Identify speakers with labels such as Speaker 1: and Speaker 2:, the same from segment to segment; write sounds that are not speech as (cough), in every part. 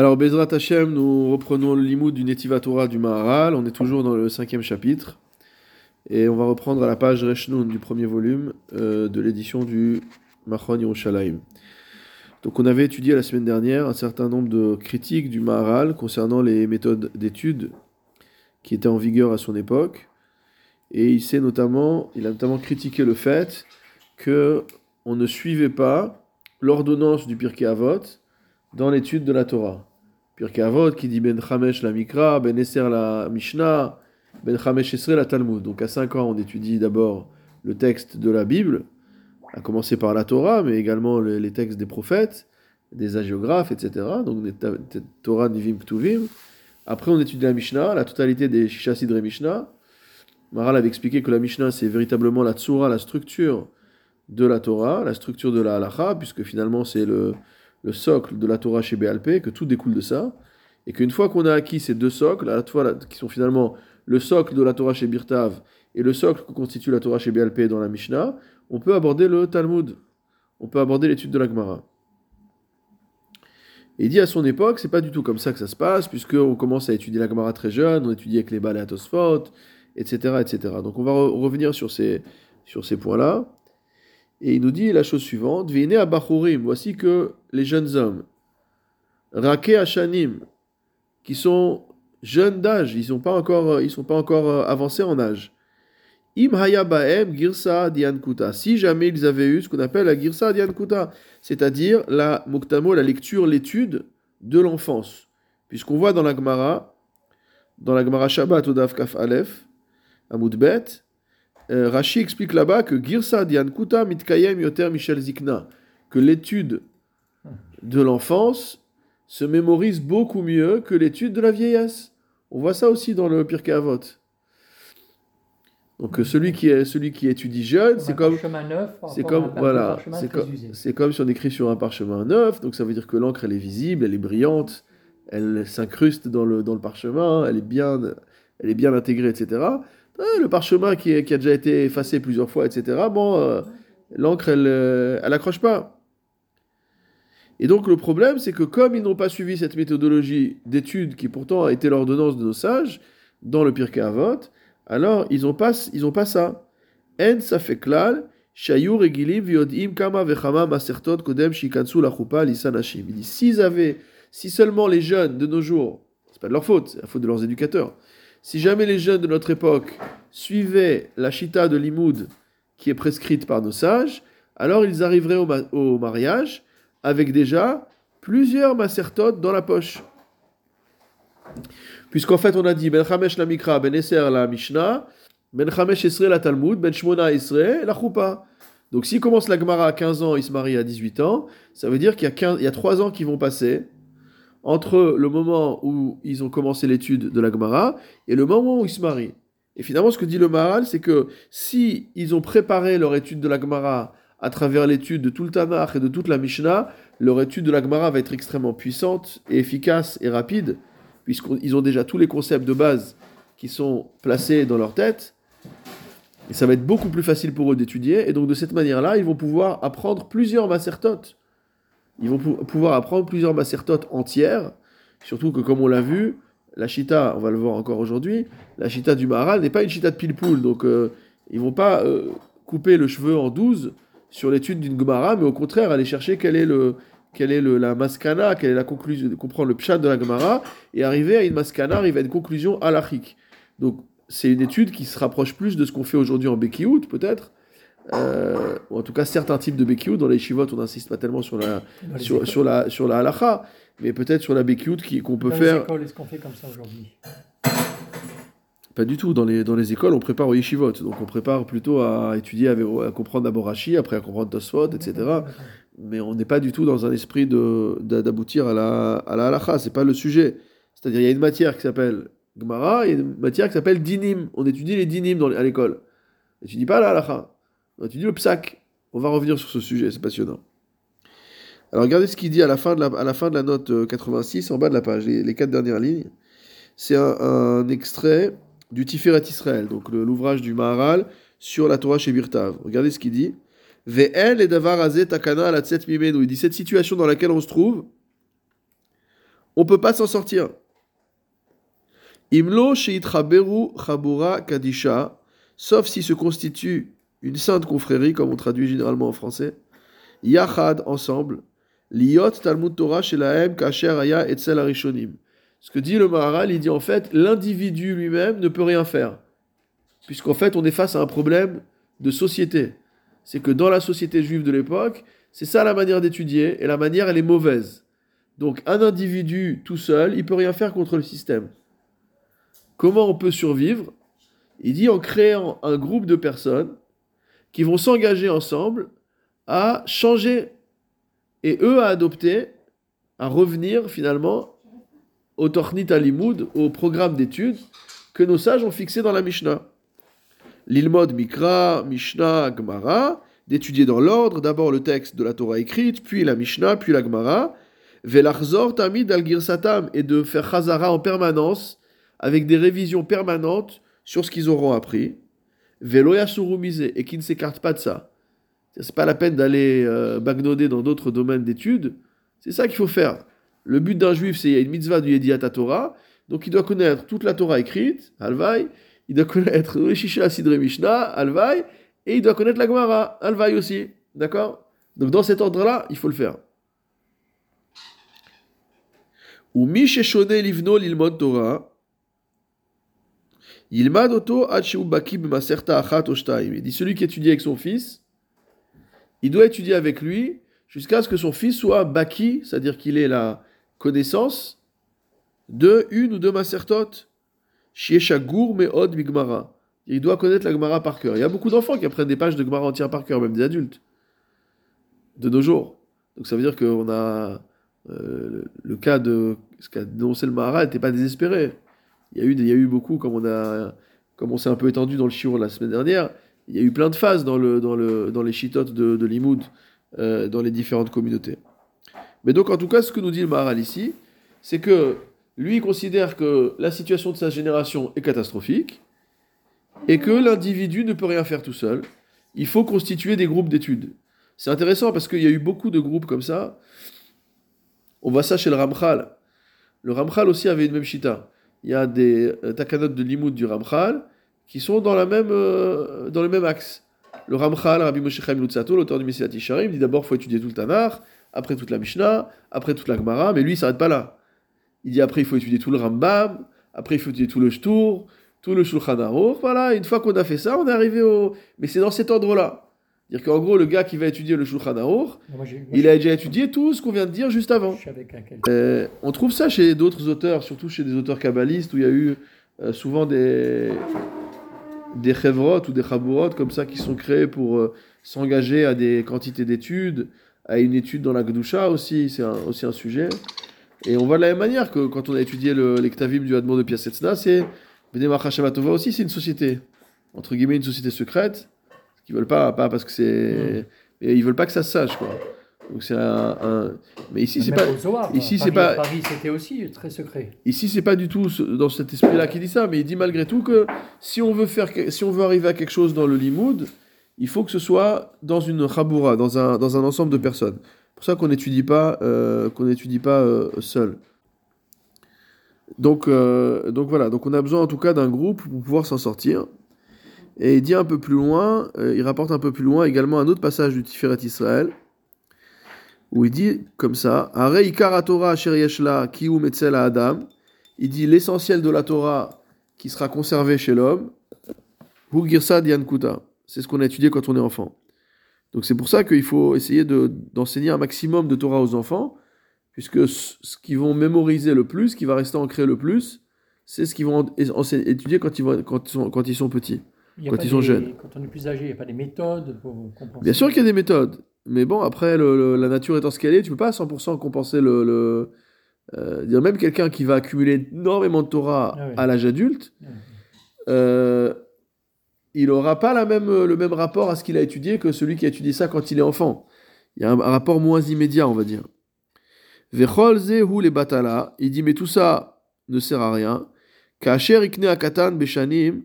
Speaker 1: Alors, Bezrat Hashem, nous reprenons le limoud du Netiva Torah du Maharal. On est toujours dans le cinquième chapitre. Et on va reprendre à la page Reshnoun du premier volume euh, de l'édition du Machon Yerushalayim. Donc, on avait étudié la semaine dernière un certain nombre de critiques du Maharal concernant les méthodes d'étude qui étaient en vigueur à son époque. Et il, s'est notamment, il a notamment critiqué le fait que on ne suivait pas l'ordonnance du Pirkei Avot dans l'étude de la Torah. Pirkei Avot qui dit Ben Chamesh la Mikra, Ben Esser la Mishnah, Ben Chamesh Esre la Talmud. Donc à 5 ans, on étudie d'abord le texte de la Bible, à commencer par la Torah, mais également les, textes des prophètes, des agiographes, etc. Donc Torah Nivim Ktuvim. Après, on étudie la Mishnah, la totalité des Shishasidre Mishnah. Maral avait expliqué que la Mishnah, c'est véritablement la Tzura, la structure de la Torah, la structure de la Halacha, puisque finalement c'est le, le socle de la Torah chez BLP, que tout découle de ça, et qu'une fois qu'on a acquis ces deux socles, la qui sont finalement le socle de la Torah chez Birtav et le socle que constitue la Torah chez BLP dans la Mishnah, on peut aborder le Talmud, on peut aborder l'étude de la Gemara. Et il dit à son époque, c'est pas du tout comme ça que ça se passe, puisqu'on commence à étudier la Gemara très jeune, on étudie avec les balais à Tosfot, etc., etc. Donc on va revenir sur ces, sur ces points-là. Et il nous dit la chose suivante à voici que les jeunes hommes, Rake Hashanim, qui sont jeunes d'âge, ils ne sont, pas encore, ils sont pas encore euh, avancés en âge. Im Baem Girsa Diankuta. Si jamais ils avaient eu ce qu'on appelle la Girsa Diankuta, c'est-à-dire la Muktamo, la lecture, l'étude de l'enfance. Puisqu'on voit dans la Gemara, dans la Gemara Shabbat Odav Kaf Aleph, Amoudbet, euh, Rashi explique là-bas que Girsa Diankuta Mitkayem Yoter Michel Zikna, que l'étude de l'enfance se mémorise beaucoup mieux que l'étude de la vieillesse. On voit ça aussi dans le Pirkei Avot. Donc celui qui est celui qui étudie jeune, c'est comme c'est comme voilà, c'est comme c'est comme si on écrit sur un parchemin neuf. Donc ça veut dire que l'encre elle est visible, elle est brillante, elle s'incruste dans le dans le parchemin, elle est bien elle est bien intégrée, etc. Ah, le parchemin qui, a déjà été effacé plusieurs fois, etc. Bon, euh, l'encre, elle, euh, elle pas. Et donc le problème, c'est que comme ils n'ont pas suivi cette méthodologie d'étude qui pourtant a été l'ordonnance de nos sages dans le Pirkei Avot, alors ils n'ont pas, ils ont pas ça. En safeklal, shayur egilim viodim kama vechama masertot kodem shikansu lisanashim. Il dit s'ils avaient, si seulement les jeunes de nos jours, c'est pas de leur faute, c'est la faute de leurs éducateurs, si jamais les jeunes de notre époque suivaient la chita de Limoud qui est prescrite par nos sages, alors ils arriveraient au, mariage avec déjà plusieurs macertotes dans la poche. Puisqu'en fait, on a dit Ben Chamesh la Mikra, Ben Eser la Mishnah, Ben Chamesh la Talmud, Ben Shmona Esre la Choupa. Donc s'il commence la Gemara à 15 ans, il se marie à 18 ans, ça veut dire qu'il y, y a 3 ans qui vont passer entre le moment où ils ont commencé l'étude de la Gemara et le moment où ils se marient. Et finalement, ce que dit le Maharal, c'est que si ils ont préparé leur étude de la Gemara à travers l'étude de tout le Tanakh et de toute la Mishnah, leur étude de la Gemara va être extrêmement puissante et efficace et rapide, puisqu'ils ont déjà tous les concepts de base qui sont placés dans leur tête. Et ça va être beaucoup plus facile pour eux d'étudier. Et donc, de cette manière-là, ils vont pouvoir apprendre plusieurs macertotes ils vont pouvoir apprendre plusieurs macertotes entières, surtout que comme on l'a vu, la chita, on va le voir encore aujourd'hui, la chita du Maharal n'est pas une chita de pile-poule, donc euh, ils vont pas euh, couper le cheveu en douze sur l'étude d'une Gemara, mais au contraire aller chercher quelle est, le, quelle est le, la maskana, quelle est la conclusion, comprendre le pshat de la Gemara, et arriver à une maskana, arriver à une conclusion halachique. Donc c'est une étude qui se rapproche plus de ce qu'on fait aujourd'hui en Bekiout, peut-être, euh, ou en tout cas certains types de Bekiut. Dans les Shivot, on n'insiste pas tellement sur la, sur, sur, la, sur la halacha, mais peut-être sur la Bekiut qu'on peut faire.
Speaker 2: est-ce qu'on fait comme ça aujourd'hui?
Speaker 1: Pas du tout. Dans les, dans les écoles, on prépare au Yeshivot. Donc on prépare plutôt à étudier, à, comprendre d'abord Rashi, après à comprendre Tosfot, etc. Mais on n'est pas du tout dans un esprit d'aboutir à la, à la halacha. C'est pas le sujet. C'est-à-dire, il y a une matière qui s'appelle Gemara, il y a une matière qui s'appelle Dinim. On étudie les Dinim dans, à l'école. On n'étudie pas la halacha. Tu dis le psaque. On va revenir sur ce sujet, c'est passionnant. Alors regardez ce qu'il dit à la, fin de la, à la fin de note 86, euh, en bas de la page, les, quatre dernières lignes. C'est un, extrait du Tiferet Israël, donc l'ouvrage du Maharal sur la Torah chez Birtav. Regardez ce qu'il dit. Ve'el et davar takana la Il dit cette situation dans laquelle on se trouve, on peut pas s'en sortir. Imlo sheitchaberu chabura kadisha, sauf si se constitue une sainte confrérie, comme on traduit généralement en français, yachad, ensemble, liot talmud Torah shelahem kasher aya etzel arishonim. Ce que dit le Maharal, il dit en fait, l'individu lui-même ne peut rien faire. Puisqu'en fait, on est face à un problème de société. C'est que dans la société juive de l'époque, c'est ça la manière d'étudier, et la manière, elle est mauvaise. Donc un individu tout seul, il peut rien faire contre le système. Comment on peut survivre? Il dit en créant un groupe de personnes qui vont s'engager ensemble à changer et eux à adopter, à revenir finalement au Tornit Alimoud, au programme d'études que nos sages ont fixé dans la Mishnah. L'ilmod Mikra, Mishnah, Gemara, d'étudier dans l'ordre, d'abord le texte de la Torah écrite, puis la Mishnah, puis la Gemara, Velachzor Tamid al et de faire Chazara en permanence, avec des révisions permanentes sur ce qu'ils auront appris. Veloya Surumise, et qui ne s'écartent pas de ça. C'est pas la peine d'aller euh, dans d'autres domaines d'études. C'est ça qu'il faut faire. Le but d'un juif, c'est qu'il y a une mitzvah du Yediat Torah, donc il doit connaître toute la Torah écrite, Alvaï, il doit connaître le Shisha Sidre Mishnah, Alvaï, et il doit connaître la Gemara, Alvaï aussi. D'accord? Donc dans cet ordre-là, il faut le faire. Ou Misheshone Livno Lilmod Torah, Yilmad Oto Baki B'Maserta Achat Oshtaim. Il dit celui qui étudie avec son fils, il doit étudier avec lui jusqu'à ce que son fils soit Baki, c'est-à-dire qu'il ait la connaissance de une ou deux Masertot. Shieshagur Meod. Il doit connaître la Gemara par cœur. Il y a beaucoup d'enfants qui apprennent des pages de Gemara entières par cœur, même des adultes, de nos jours. Donc ça veut dire qu'on a euh, le cas de ce qu'a dénoncé le Mahara n'était pas désespéré. Il y a eu, beaucoup, comme on s'est un peu étendu dans le Shiur la semaine dernière, il y a eu plein de phases dans les chitotes de, de Limoud, euh, dans les différentes communautés. Mais donc, en tout cas, ce que nous dit le Maharal ici, c'est que lui considère que la situation de sa génération est catastrophique et que l'individu ne peut rien faire tout seul. Il faut constituer des groupes d'études. C'est intéressant parce qu'il y a eu beaucoup de groupes comme ça. On voit ça chez le Ramchal. Le Ramchal aussi avait une même chita. Il y a des euh, takanot de limoud du Ramchal qui sont dans, la même, euh, dans le même axe. Le Ramchal, Rabbi Moshe Chaim Lutzato, l'auteur du Messilat Isharim, dit d'abord faut étudier tout le Tanakh, après toute la Mishnah, après toute la Gemara, mais lui il s'arrête pas là. Il dit après il faut étudier tout le Rambam, après il faut étudier tout le Shtour, tout le Shulchan Aruch, voilà, une fois qu'on a fait ça, on est arrivé au... Mais c'est dans cet ordre-là. C'est-à-dire qu'en gros, le gars qui va étudier le Shulchan Aruch, il a déjà étudié tout ce qu'on vient de dire juste avant. Euh, on trouve ça chez d'autres auteurs, surtout chez des auteurs kabbalistes, où il y a eu euh, souvent des des chevrot ou des chaburot comme ça qui sont créés pour euh, s'engager à des quantités d'études, à une étude dans la Gdusha aussi, c'est aussi un sujet. Et on voit de la même manière que quand on a étudié le, les du Hadmon de Piasetzna, c'est Bnei aussi, c'est une société, entre guillemets, une société secrète, qu'ils veulent pas, pas parce que c'est. Hmm. ils veulent pas que ça se sache, quoi. Donc c'est un, Mais ici, c'est pas. ici, c'est pas.
Speaker 2: Paris, c'était aussi très secret.
Speaker 1: Ici, c'est pas du tout dans cet esprit-là qui dit ça, mais il dit malgré tout que si on veut faire, si on veut arriver à quelque chose dans le limoud, il faut que ce soit dans une chaboura, dans un, dans un ensemble de personnes. C'est pour ça qu'on n'étudie pas, euh, qu'on n'étudie pas euh, seul. Donc, euh, donc voilà, donc on a besoin en tout cas d'un groupe pour pouvoir s'en sortir. Et il dit un peu plus loin, euh, il rapporte un peu plus loin également un autre passage du Tiferet Israël, où il dit comme ça Torah Adam. Il dit l'essentiel de la Torah qui sera conservé chez l'homme, Hu Girsad Yankuta. C'est ce qu'on a étudié quand on est enfant. Donc c'est pour ça qu'il faut essayer d'enseigner un maximum de Torah aux enfants, puisque ce qu'ils vont mémoriser le plus, ce qui va rester ancré le plus, c'est ce qu'ils vont étudier quand ils sont petits, quand ils sont jeunes.
Speaker 2: Quand on est plus âgé, il n'y a pas des méthodes pour compenser
Speaker 1: Bien sûr qu'il y a des méthodes, mais bon, après, la nature étant ce qu'elle est, tu ne peux pas à 100% compenser le... le euh, même quelqu'un qui va accumuler énormément de Torah ah à l'âge adulte, ah euh, il n'aura pas la même, le même rapport à ce qu'il a étudié que celui qui a étudié ça quand il est enfant. Il y a un rapport moins immédiat, on va dire. Vechol zehu les batala. Il dit, mais tout ça ne sert à rien. Kacher ikne akatan beshanim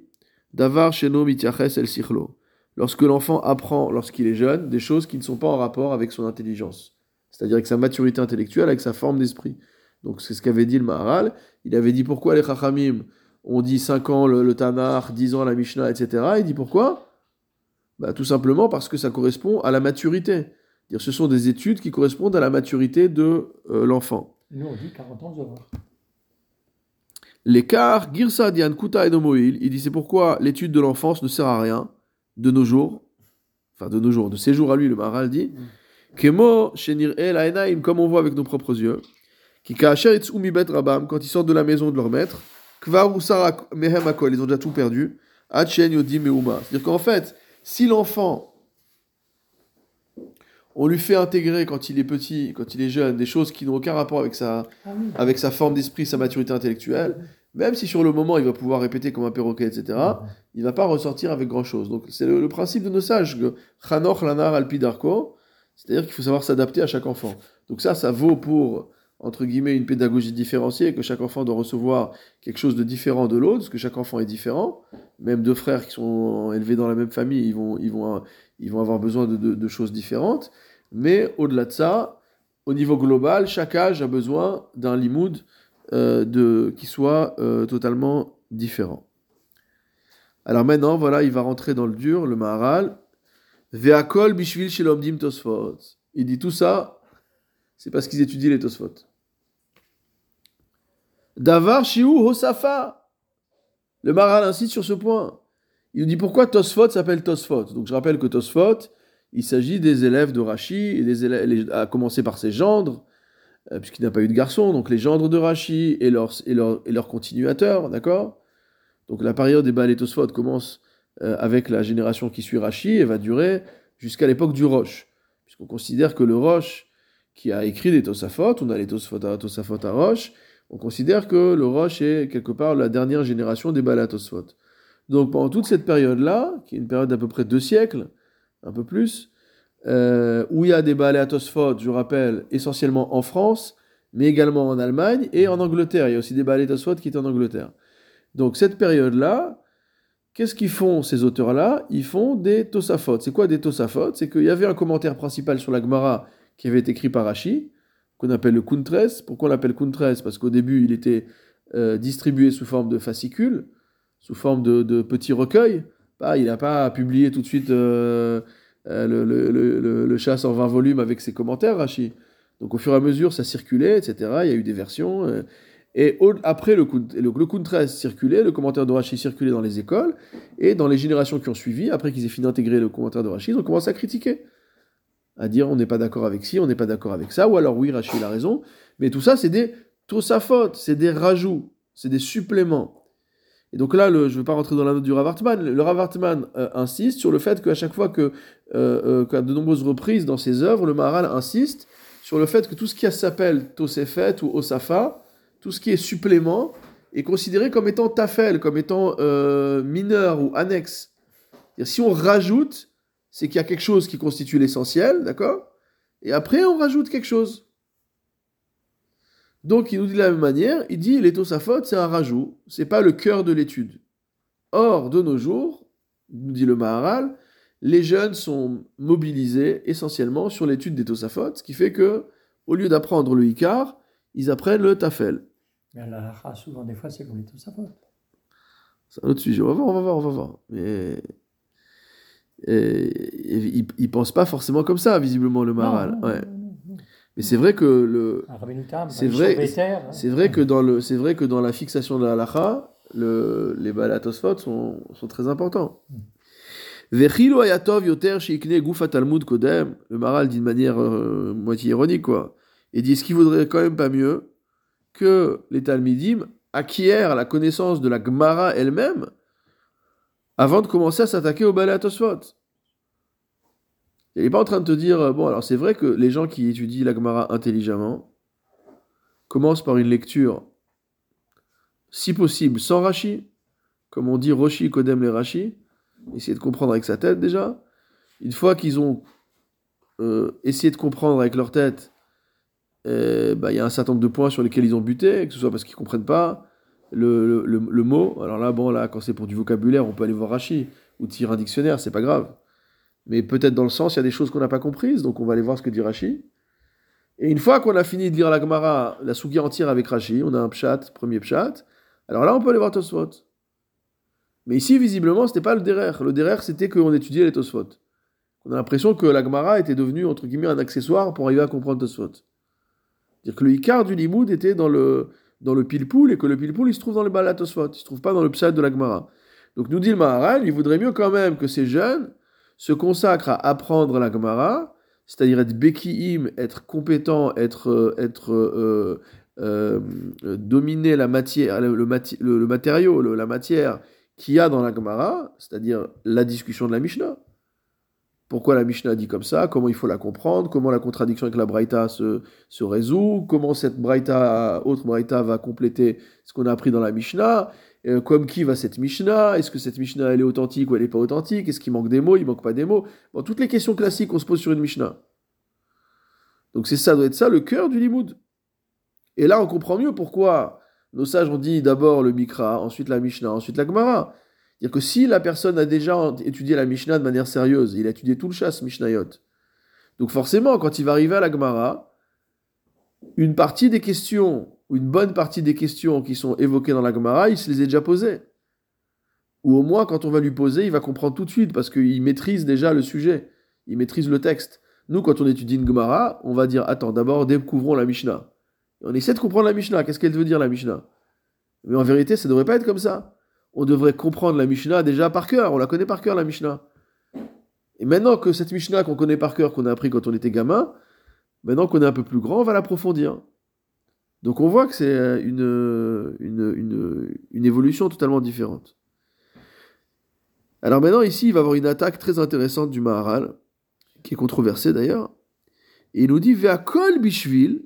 Speaker 1: davar sheno mitiaches el sichlo. Lorsque l'enfant apprend, lorsqu'il est jeune, des choses qui ne sont pas en rapport avec son intelligence. C'est-à-dire avec sa maturité intellectuelle, avec sa forme d'esprit. Donc c'est ce qu'avait dit le Maharal. Il avait dit pourquoi les Chachamim ont dit 5 ans le, le Tanakh, 10 ans la Mishnah, etc. Il dit pourquoi? Bah, Tout simplement parce que ça correspond à la maturité. Dire, ce sont des études qui correspondent à la maturité de euh, l'enfant.
Speaker 2: Nous, on dit 40 ans Zohar.
Speaker 1: L'écart, Girsa Dian Kuta et Nomoil, il dit c'est pourquoi l'étude de l'enfance ne sert à rien de nos jours, enfin de nos jours, de ces jours à lui, le Maharal dit, Kemo Shenir El comme on voit avec nos propres yeux, qui quand ils sortent de la maison de leur maître, Kvar Mehem Akol, ils ont déjà tout perdu, Achen Yodim Meuma. C'est-à-dire qu'en fait, si l'enfant, on lui fait intégrer quand il est petit, quand il est jeune, des choses qui n'ont aucun rapport avec sa,
Speaker 2: Ah oui.
Speaker 1: avec sa forme d'esprit, sa maturité intellectuelle, même si sur le moment il va pouvoir répéter comme un perroquet, etc., il va pas ressortir avec grand chose. Donc c'est le, le principe de nos sages, que Chanoch Lanar Alpidarko, c'est-à-dire qu'il faut savoir s'adapter à chaque enfant. Donc ça, ça vaut pour, entre guillemets, une pédagogie différenciée, que chaque enfant doit recevoir quelque chose de différent de l'autre, parce que chaque enfant est différent. Même deux frères qui sont élevés dans la même famille, ils vont, ils vont, ils vont avoir besoin de, choses différentes. Mais au-delà de ça, au niveau global, chaque âge a besoin d'un limoud euh, qui soit euh, totalement différent. Alors maintenant, voilà, il va rentrer dans le dur, le Maharal. Ve'akol bishvil tosfot. Il dit tout ça, c'est parce qu'ils étudient les tosfot. Davar shiu hosafa. Le Maharal insiste sur ce point. Il nous dit pourquoi Tosfot s'appelle Tosfot? Donc je rappelle que Tosfot, il s'agit des élèves de Rashi, et des élèves, à commencer par ses gendres, euh, puisqu'il n'a pas eu de garçon, donc les gendres de Rashi et leurs et et continuateurs, d'accord? Donc la période des Baalé Tosfot commence euh, avec la génération qui suit Rashi et va durer jusqu'à l'époque du Roche, puisqu'on considère que le Roche qui a écrit des Tosafot, on a les Tosafot à, Tosafot à Roche, on considère que le Roche est quelque part la dernière génération des Baalé Tosfot. Donc pendant toute cette période-là, qui est une période d'à peu près deux siècles, un peu plus, euh, où il y a des balais à Tosfot, je rappelle, essentiellement en France, mais également en Allemagne et en Angleterre. Il y a aussi des balais Tosfot qui étaient en Angleterre. Donc cette période-là, qu'est-ce qu'ils font ces auteurs-là? Ils font des Tosafot. C'est quoi des Tosafot C'est qu'il y avait un commentaire principal sur la Gemara qui avait été écrit par Rashi, qu'on appelle le Kuntres. Pourquoi on l'appelle Kuntres? Parce qu'au début, il était euh, distribué sous forme de fascicules, sous forme de, de petits recueils. Pas, il n'a pas publié tout de suite euh, euh, le, le, le, chasse en 20 volumes avec ses commentaires, Rashi. Donc au fur et à mesure, ça circulait, etc. Il y a eu des versions. euh, et après, le, le, le Kuntres circulait, le commentaire de Rashi circulait dans les écoles, et dans les générations qui ont suivi, après qu'ils aient fini d'intégrer le commentaire de Rashi, ils ont commencé à critiquer. À dire on n'est pas d'accord avec ci, on n'est pas d'accord avec ça, ou alors oui, Rashi il a raison. Mais tout ça, c'est des tosafot, c'est des rajouts, c'est des suppléments. Et donc là, je ne vais pas rentrer dans la note du Rav Hartman. Le Rav Hartman euh, insiste sur le fait qu'à chaque fois que, euh, euh, de nombreuses reprises dans ses œuvres, le Maharal insiste sur le fait que tout ce qui s'appelle Tosefet ou Osafa, tout ce qui est supplément, est considéré comme étant tafel, comme étant euh, mineur ou annexe. Si on rajoute, c'est qu'il y a quelque chose qui constitue l'essentiel, d'accord? Et après, on rajoute quelque chose. Donc, il nous dit de la même manière, il dit les c'est un rajout, c'est pas le cœur de l'étude. Or, de nos jours, nous dit le Maharal, les jeunes sont mobilisés essentiellement sur l'étude des Tosafot, ce qui fait que, au lieu d'apprendre le Icar, ils apprennent le Tafel.
Speaker 2: Mais la halakha, souvent, des fois, c'est comme les Tosafot.
Speaker 1: C'est un autre sujet. On va voir, on va voir, on va voir. Mais et, et il, il pense pas forcément comme ça, visiblement, le Maharal.
Speaker 2: Non, non,
Speaker 1: Ouais.
Speaker 2: non, non, non.
Speaker 1: Mais c'est vrai que le,
Speaker 2: Tam,
Speaker 1: C'est vrai-
Speaker 2: hein.
Speaker 1: c'est vrai que dans le, c'est vrai que dans la fixation de la halakha, le, les balatosphot sont, sont très importants. Vechilo ayatov yoter sheikne gufa talmud kodem. Le Maharal dit de manière euh, moitié ironique, quoi. Et dit, est-ce qu'il vaudrait quand même pas mieux que les Talmidim acquièrent la connaissance de la Gemara elle-même avant de commencer à s'attaquer au balatosphot Il n'est pas en train de te dire, euh, bon, alors c'est vrai que les gens qui étudient la Gemara intelligemment commencent par une lecture, si possible, sans Rashi, comme on dit Roshi Kodem les Rashi, essayer de comprendre avec sa tête déjà. Une fois qu'ils ont euh, essayé de comprendre avec leur tête, euh, bah, il y a un certain nombre de points sur lesquels ils ont buté, que ce soit parce qu'ils ne comprennent pas le- le mot. Alors là, bon, là, quand c'est pour du vocabulaire, on peut aller voir Rashi ou tirer un dictionnaire, c'est pas grave. Mais peut-être dans le sens, il y a des choses qu'on n'a pas comprises, donc on va aller voir ce que dit Rashi. Et une fois qu'on a fini de lire la Gemara, la Sugia entière avec Rashi, on a un pshat, premier pshat, alors là on peut aller voir Tosfot. Mais ici, visiblement, c'était pas le derer. Le derer, c'était qu'on étudiait les Tosfot. On a l'impression que la Gemara était devenue, entre guillemets, un accessoire pour arriver à comprendre Tosfot. C'est-à-dire que le Icar du Limoud était dans le, dans le pilpoul et que le pilpoul, il se trouve dans le Balat Tosfot. Il se trouve pas dans le pshat de la Gemara. Donc nous dit le Maharal, il voudrait mieux quand même que ces jeunes se consacrent à apprendre la Gemara, c'est-à-dire être bekiim, être compétent, être, être euh, euh, dominer la matière, le, le, matériau, la matière qu'il y a dans la Gemara, c'est-à-dire la discussion de la Mishnah. Pourquoi la Mishnah dit comme ça? Comment il faut la comprendre? Comment la contradiction avec la Braïta se, se résout? Comment cette Braïta, autre Braïta va compléter ce qu'on a appris dans la Mishnah? Euh, Comme qui va cette Mishnah? Est-ce que cette Mishnah elle est authentique ou elle n'est pas authentique? Est-ce qu'il manque des mots? Il manque pas des mots? Toutes les questions classiques qu'on se pose sur une Mishnah. Donc c'est ça, doit être ça le cœur du limoud. Et là on comprend mieux pourquoi nos sages ont dit d'abord le Mikra, ensuite la Mishnah, ensuite la Gemara. C'est-à-dire que si la personne a déjà étudié la Mishnah de manière sérieuse, il a étudié tout le chasse Mishnayot. Donc forcément, quand il va arriver à la Gemara, une partie des questions, ou une bonne partie des questions qui sont évoquées dans la Gemara, il se les a déjà posées. Ou au moins, quand on va lui poser, il va comprendre tout de suite, parce qu'il maîtrise déjà le sujet, il maîtrise le texte. Nous, quand on étudie une Gemara, on va dire, attends, d'abord découvrons la Mishnah. On essaie de comprendre la Mishnah. Qu'est-ce qu'elle veut dire la Mishnah? Mais en vérité, ça ne devrait pas être comme ça. On devrait comprendre la Mishnah déjà par cœur. On la connaît par cœur, la Mishnah. Et maintenant que cette Mishnah qu'on connaît par cœur, qu'on a appris quand on était gamin, maintenant qu'on est un peu plus grand, on va l'approfondir. Donc on voit que c'est une, une, une, évolution totalement différente. Alors maintenant, ici, il va y avoir une attaque très intéressante du Maharal, qui est controversée d'ailleurs. Et il nous dit Ve'akol bishvil,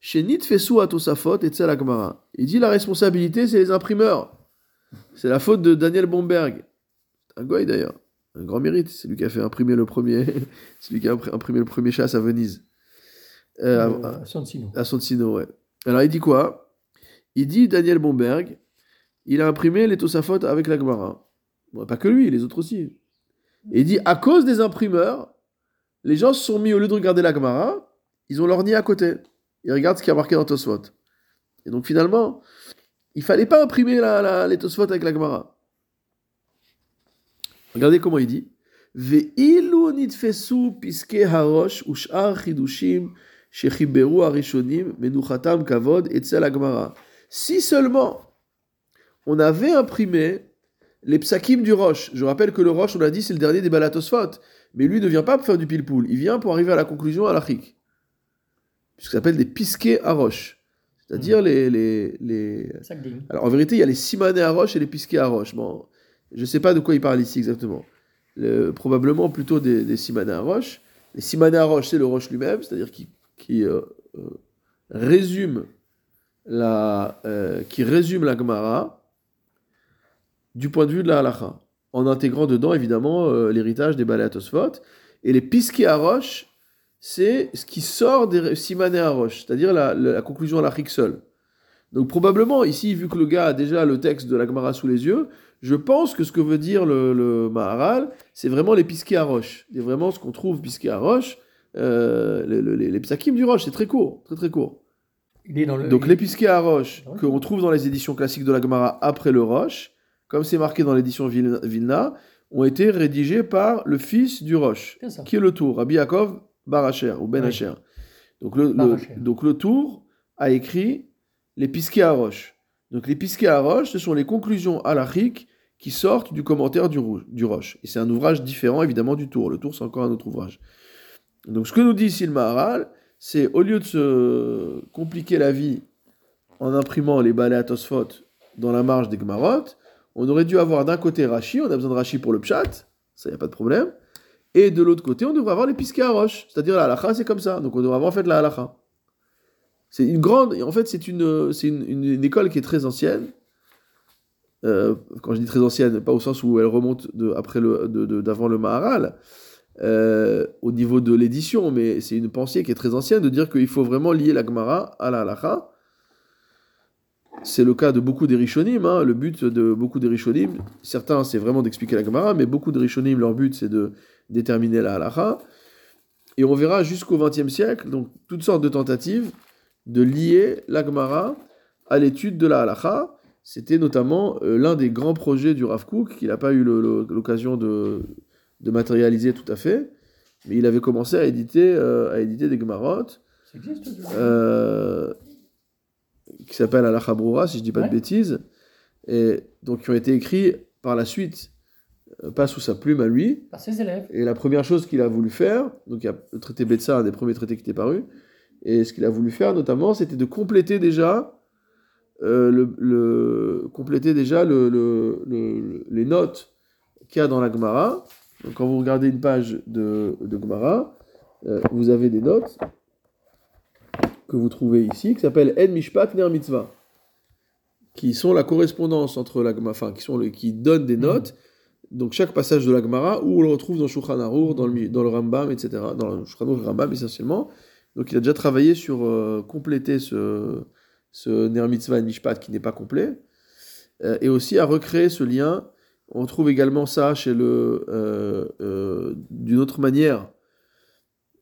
Speaker 1: Shenit Fesu Atosafot et Gemara. Il dit la responsabilité, c'est les imprimeurs. C'est la faute de Daniel Bomberg. Un goy d'ailleurs. Un grand mérite. C'est lui qui a fait imprimer le premier. (laughs) c'est lui qui a imprimé le premier chasse à Venise.
Speaker 2: Euh, à, Sonsino.
Speaker 1: À Sonsino, ouais. Alors il dit quoi? Il dit Daniel Bomberg, il a imprimé les Tosafot avec la Gemara. Pas que lui, les autres aussi. Et il dit à cause des imprimeurs, les gens se sont mis, au lieu de regarder la Gemara, ils ont leur nid à côté il regarde ce qui a marqué dans Tosfot. Et donc finalement, il fallait pas imprimer la, les Tosfot avec la Gemara. Regardez comment il dit. piske harosh arishonim menuchatam kavod Si seulement on avait imprimé les psakim du roche. Je rappelle que le roche, on l'a dit, c'est le dernier des balatosphot. Mais lui ne vient pas pour faire du pilpoul. Il vient pour arriver à la conclusion à la chik ce qu'on appelle des pisquets à roche. C'est-à-dire hmm. les, les, les... Alors en vérité, il y a les simanés à roche et les pisquets à roche. Bon, je ne sais pas de quoi il parle ici exactement. probablement plutôt des, des simanés à roche. Les simanés à roche, c'est le roche lui-même, c'est-à-dire qui, qui euh, euh, résume la, euh, qui résume la Gemara du point de vue de la halacha, en intégrant dedans évidemment l'héritage des balais Et les à roche, c'est ce qui sort des Simané Roche, c'est-à-dire la, conclusion à la seule. Donc probablement, ici, vu que le gars a déjà le texte de la Gemara sous les yeux, je pense que ce que veut dire le, Maharal, c'est vraiment les à roche. C'est vraiment ce qu'on trouve à roche, euh, les, les, psakim du roche, c'est très court, très très court. Donc les pisquets à roche qu'on trouve dans les éditions classiques de la Gemara après le roche, comme c'est marqué dans l'édition Vilna, ont été rédigés par le fils du roche, qui est le tour, Rabbi Yaakov Baracher ou Ben Donc, le, donc le tour a écrit les pisquets à roche. Donc les pisquets à roche, ce sont les conclusions halachiques qui sortent du commentaire du, du roche. Et c'est un ouvrage différent évidemment du tour. Le tour, c'est encore un autre ouvrage. Donc ce que nous dit ici le Maharal, c'est au lieu de se compliquer la vie en imprimant les balais à Tosfot dans la marge des Gmarot, on aurait dû avoir d'un côté Rashi, on a besoin de Rashi pour le Pshat, ça y a pas de problème, et de l'autre côté, on devrait avoir les pisquets à roche. C'est-à-dire la halakha, c'est comme ça. Donc on devrait avoir en fait la halakha. C'est une grande. En fait, c'est une, une, école qui est très ancienne. Euh, quand je dis très ancienne, pas au sens où elle remonte de, après le, d'avant le Maharal, euh, au niveau de l'édition, mais c'est une pensée qui est très ancienne de dire qu'il faut vraiment lier la Gemara à la halakha. C'est le cas de beaucoup des Rishonim. Hein. Le but de beaucoup des Rishonim, certains c'est vraiment d'expliquer la Gemara, mais beaucoup de Rishonim, leur but c'est de déterminer la halacha. Et on verra jusqu'au XXe siècle, donc toutes sortes de tentatives de lier l'Agmara à l'étude de la halacha. C'était notamment euh, l'un des grands projets du Rav Kook, qu'il n'a pas eu l'occasion de, de, matérialiser tout à fait, mais il avait commencé à éditer, euh, à éditer des Gemarot. Euh, qui s'appelle Broura, si je ne dis pas de bêtises, et donc qui ont été écrits par la suite euh, pas sous sa plume à lui.
Speaker 2: Par ses élèves.
Speaker 1: Et la première chose qu'il a voulu faire, donc il y a le traité Betsa, un des premiers traités qui était paru, et ce qu'il a voulu faire notamment, c'était de compléter déjà, euh, le, compléter déjà le, le, les notes qu'il y a dans la Gemara. Donc quand vous regardez une page de, de Gemara, euh, vous avez des notes que vous trouvez ici, qui s'appellent En Mishpat Ner Mitzvah, qui sont la correspondance entre la enfin, qui, sont qui donnent des notes donc chaque passage de la Gemara, où on le retrouve dans Shulchan Arour, dans le, dans le Rambam, etc. Dans le Shulchan Arour, Rambam essentiellement. Donc il a déjà travaillé sur euh, compléter ce, ce Ner Mitzvah et Mishpat qui n'est pas complet, euh, et aussi à recréer ce lien. On trouve également ça chez le euh, d'une autre manière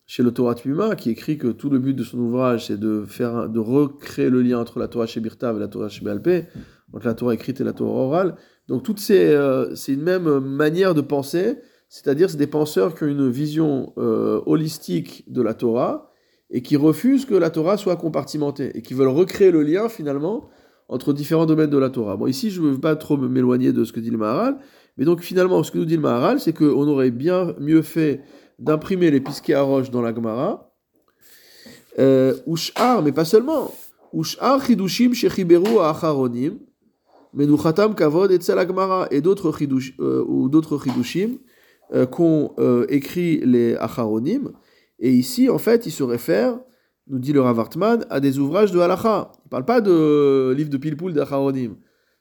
Speaker 1: chez le Torah Tmima, qui écrit que tout le but de son ouvrage c'est de faire de recréer le lien entre la Torah chez Birtav et la Torah chez Balpé, entre la Torah écrite et la Torah orale. Donc toutes ces, euh, c'est une même manière de penser, c'est-à-dire c'est des penseurs qui ont une vision euh, holistique de la Torah et qui refusent que la Torah soit compartimentée et qui veulent recréer le lien finalement entre différents domaines de la Torah. Bon ici je ne veux pas trop m'éloigner de ce que dit le Maharal, mais donc finalement ce que nous dit le Maharal c'est qu'on aurait bien mieux fait d'imprimer les pisquets à roche dans la Gemara, euh, mais pas seulement, Ushar chidushim shechiberu acharonim, Menuchatam Kavod et et d'autres euh, d'autres Chidushim euh, qu'ont euh, écrit les Acharonim. Et ici, en fait, il se réfère, nous dit le Ravartman, à des ouvrages de Halacha. Il ne parle pas de livres de Pilpoul d'Acharonim.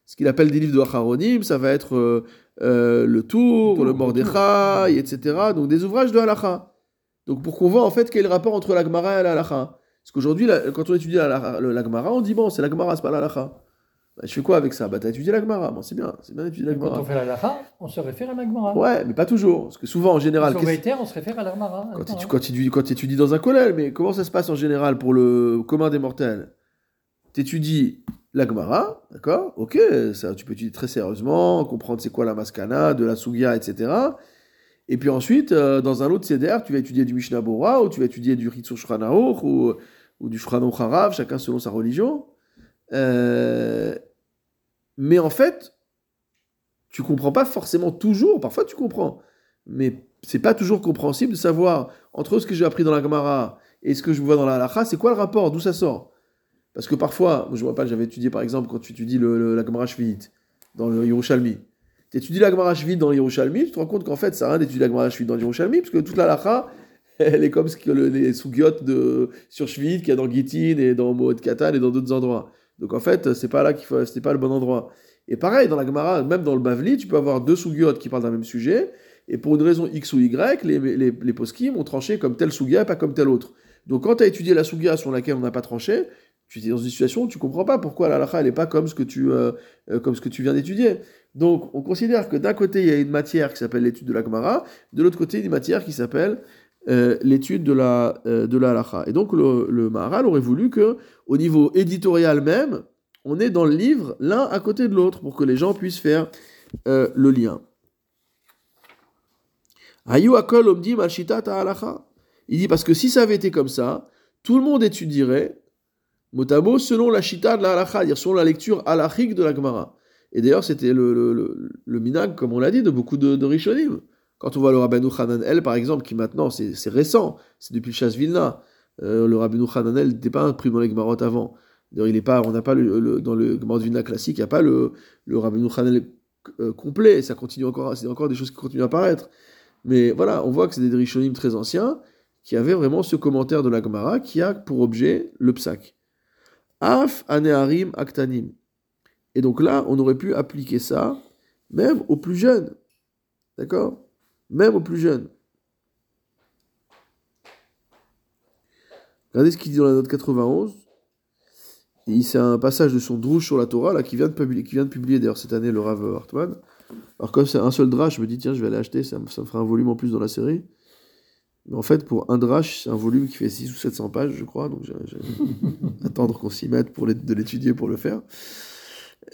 Speaker 1: Ce qu'il appelle des livres de Acharonim, ça va être le Tour, le Mordechai, etc. Donc des ouvrages de Halacha. Donc pour qu'on voit en fait quel est le rapport entre la Gemara et la Halacha. Parce qu'aujourd'hui, quand on étudie la, la, Gemara, on dit bon, c'est la Gemara, c'est pas la Halacha. Bah, je fais quoi avec ça? Bah, t'as étudié la Gemara. Bon, c'est bien, c'est bien d'étudier la Gemara.
Speaker 2: Quand on fait la Lacha, on se réfère à la Gemara.
Speaker 1: Ouais, mais pas toujours. Parce que souvent, en général.
Speaker 2: Sur on se réfère à la Gemara.
Speaker 1: Quand, tu, quand, tu, quand tu étudies dans un collège, mais comment ça se passe en général pour le commun des mortels? Tu étudies la Gemara, d'accord? Ok, ça, tu peux étudier très sérieusement, comprendre c'est quoi la Maskana, de la Sugia, etc. Et puis ensuite, euh, dans un autre CDR, tu vas étudier du Mishnah Bora, ou tu vas étudier du Ritzur Shranahor, ou, ou du Shranor Harav, chacun selon sa religion. Euh, mais en fait, tu comprends pas forcément toujours, parfois tu comprends, mais c'est pas toujours compréhensible de savoir entre ce que j'ai appris dans la Gemara et ce que je vois dans la Halacha, c'est quoi le rapport, d'où ça sort? Parce que parfois, je me rappelle, j'avais étudié par exemple quand tu étudies le, la Gemara Shvit dans le Yerushalmi. Tu étudies la Gemara Shvit dans le Yerushalmi, tu te rends compte qu'en fait, ça n'a rien d'étudier la Gemara Shvit dans le Yerushalmi, parce que toute la Halacha, (laughs) elle est comme que les sougiotes de, sur Shvit qu'il y a dans Gittin et dans Moed Katan et dans d'autres endroits. Donc en fait, c'est pas là qu'il faut, pas le bon endroit. Et pareil, dans la Gemara, même dans le Bavli, tu peux avoir deux sougiotes qui parlent d'un même sujet, et pour une raison X ou Y, les, les, poskim ont tranché comme tel sougia, pas comme tel autre. Donc quand tu as étudié la sougia sur laquelle on n'a pas tranché, tu es dans une situation où tu comprends pas pourquoi la lacha n'est pas comme ce que tu, euh, euh, comme ce que tu viens d'étudier. Donc on considère que d'un côté il y a une matière qui s'appelle l'étude de la Gemara, de l'autre côté une matière qui s'appelle euh, l'étude de la, euh, de. Et donc le, le Maharal aurait voulu que, au niveau éditorial même, on est dans le livre l'un à côté de l'autre pour que les gens puissent faire euh, le lien. akol omdim Il dit parce que si ça avait été comme ça, tout le monde étudierait mot à mot selon la shita de la halacha, dire selon la lecture halachique de la Gemara. Et d'ailleurs, c'était le, le, le, minag, comme on l'a dit, de beaucoup de, de rishonim. Quand on voit le Rabbeinu Hananel, par exemple, qui maintenant, c'est récent, c'est depuis le chasse Vilna, euh, le Rabbeinu Hananel n'était pas imprimé dans les Gemarot avant. D'ailleurs, il pas, on n'a pas dans le Gemarot Vilna classique, il n'y a pas le, le Rabbeinu euh, complet, ça continue encore, c'est encore des choses qui continuent à apparaître. Mais voilà, on voit que c'est des Rishonim très anciens qui avaient vraiment ce commentaire de la Gemara qui a pour objet le psak. Af aneharim aktanim. Et donc là, on aurait pu appliquer ça même aux plus jeunes. D'accord? Même aux plus jeunes. Regardez ce qu'il dit dans la note 91. C'est un passage de son drouche sur la Torah là, qui, vient de publier, qui vient de publier d'ailleurs cette année le Rav Hartman. Alors comme c'est un seul drache, je me dis tiens je vais aller acheter, ça me, ça me fera un volume en plus dans la série. Mais en fait, pour un drash, c'est un volume qui fait 6 ou 700 pages, je crois, donc j'ai (laughs) attendre qu'on s'y mette pour de l'étudier pour le faire.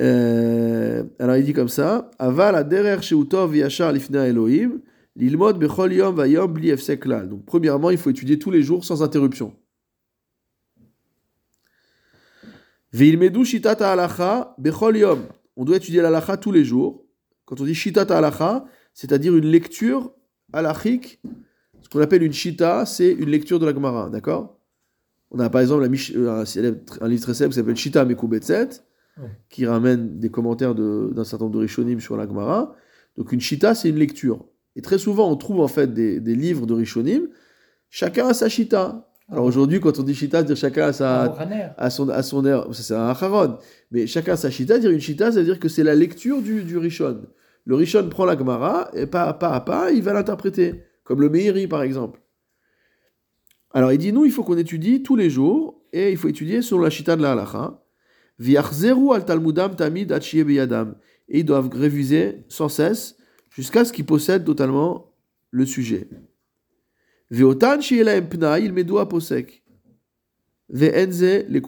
Speaker 1: Euh, alors il dit comme ça Aval aderer sheutov yashar lifnei Elohim, lilmod bechol yom vayom bli. Donc, premièrement, il faut étudier tous les jours sans interruption. Veilmedu shitat halacha bechol yom. On doit étudier l'halacha tous les jours. Quand on dit shitat halacha, c'est-à-dire une lecture halachique. Ce qu'on appelle une shita, c'est une lecture de la Gemara, d'accord? On a par exemple la euh, un, livre très célèbre qui s'appelle Shita Mekubetset, qui ramène des commentaires de- d'un certain nombre de Rishonim sur la Gemara. Donc une shita, c'est une lecture. Et très souvent, on trouve en fait des, des livres de Rishonim, chacun a sa shita. Alors aujourd'hui, quand on dit shita, c'est-à-dire chacun a sa, à son, à son air, ça c'est un acharon, mais chacun sa chita, dire une chita, ça veut dire que c'est la lecture du, du Rishon. Le Rishon prend la Gemara, et pas, pas à pas, il va l'interpréter, comme le Meiri par exemple. Alors il dit, nous, il faut qu'on étudie tous les jours, et il faut étudier sur la chita de la halacha. Viachzeru al talmudam tamid beyadam. Et ils doivent réviser sans cesse, jusqu'à ce qu'ils possèdent totalement le sujet. Veotan il posek. Ve'enze les.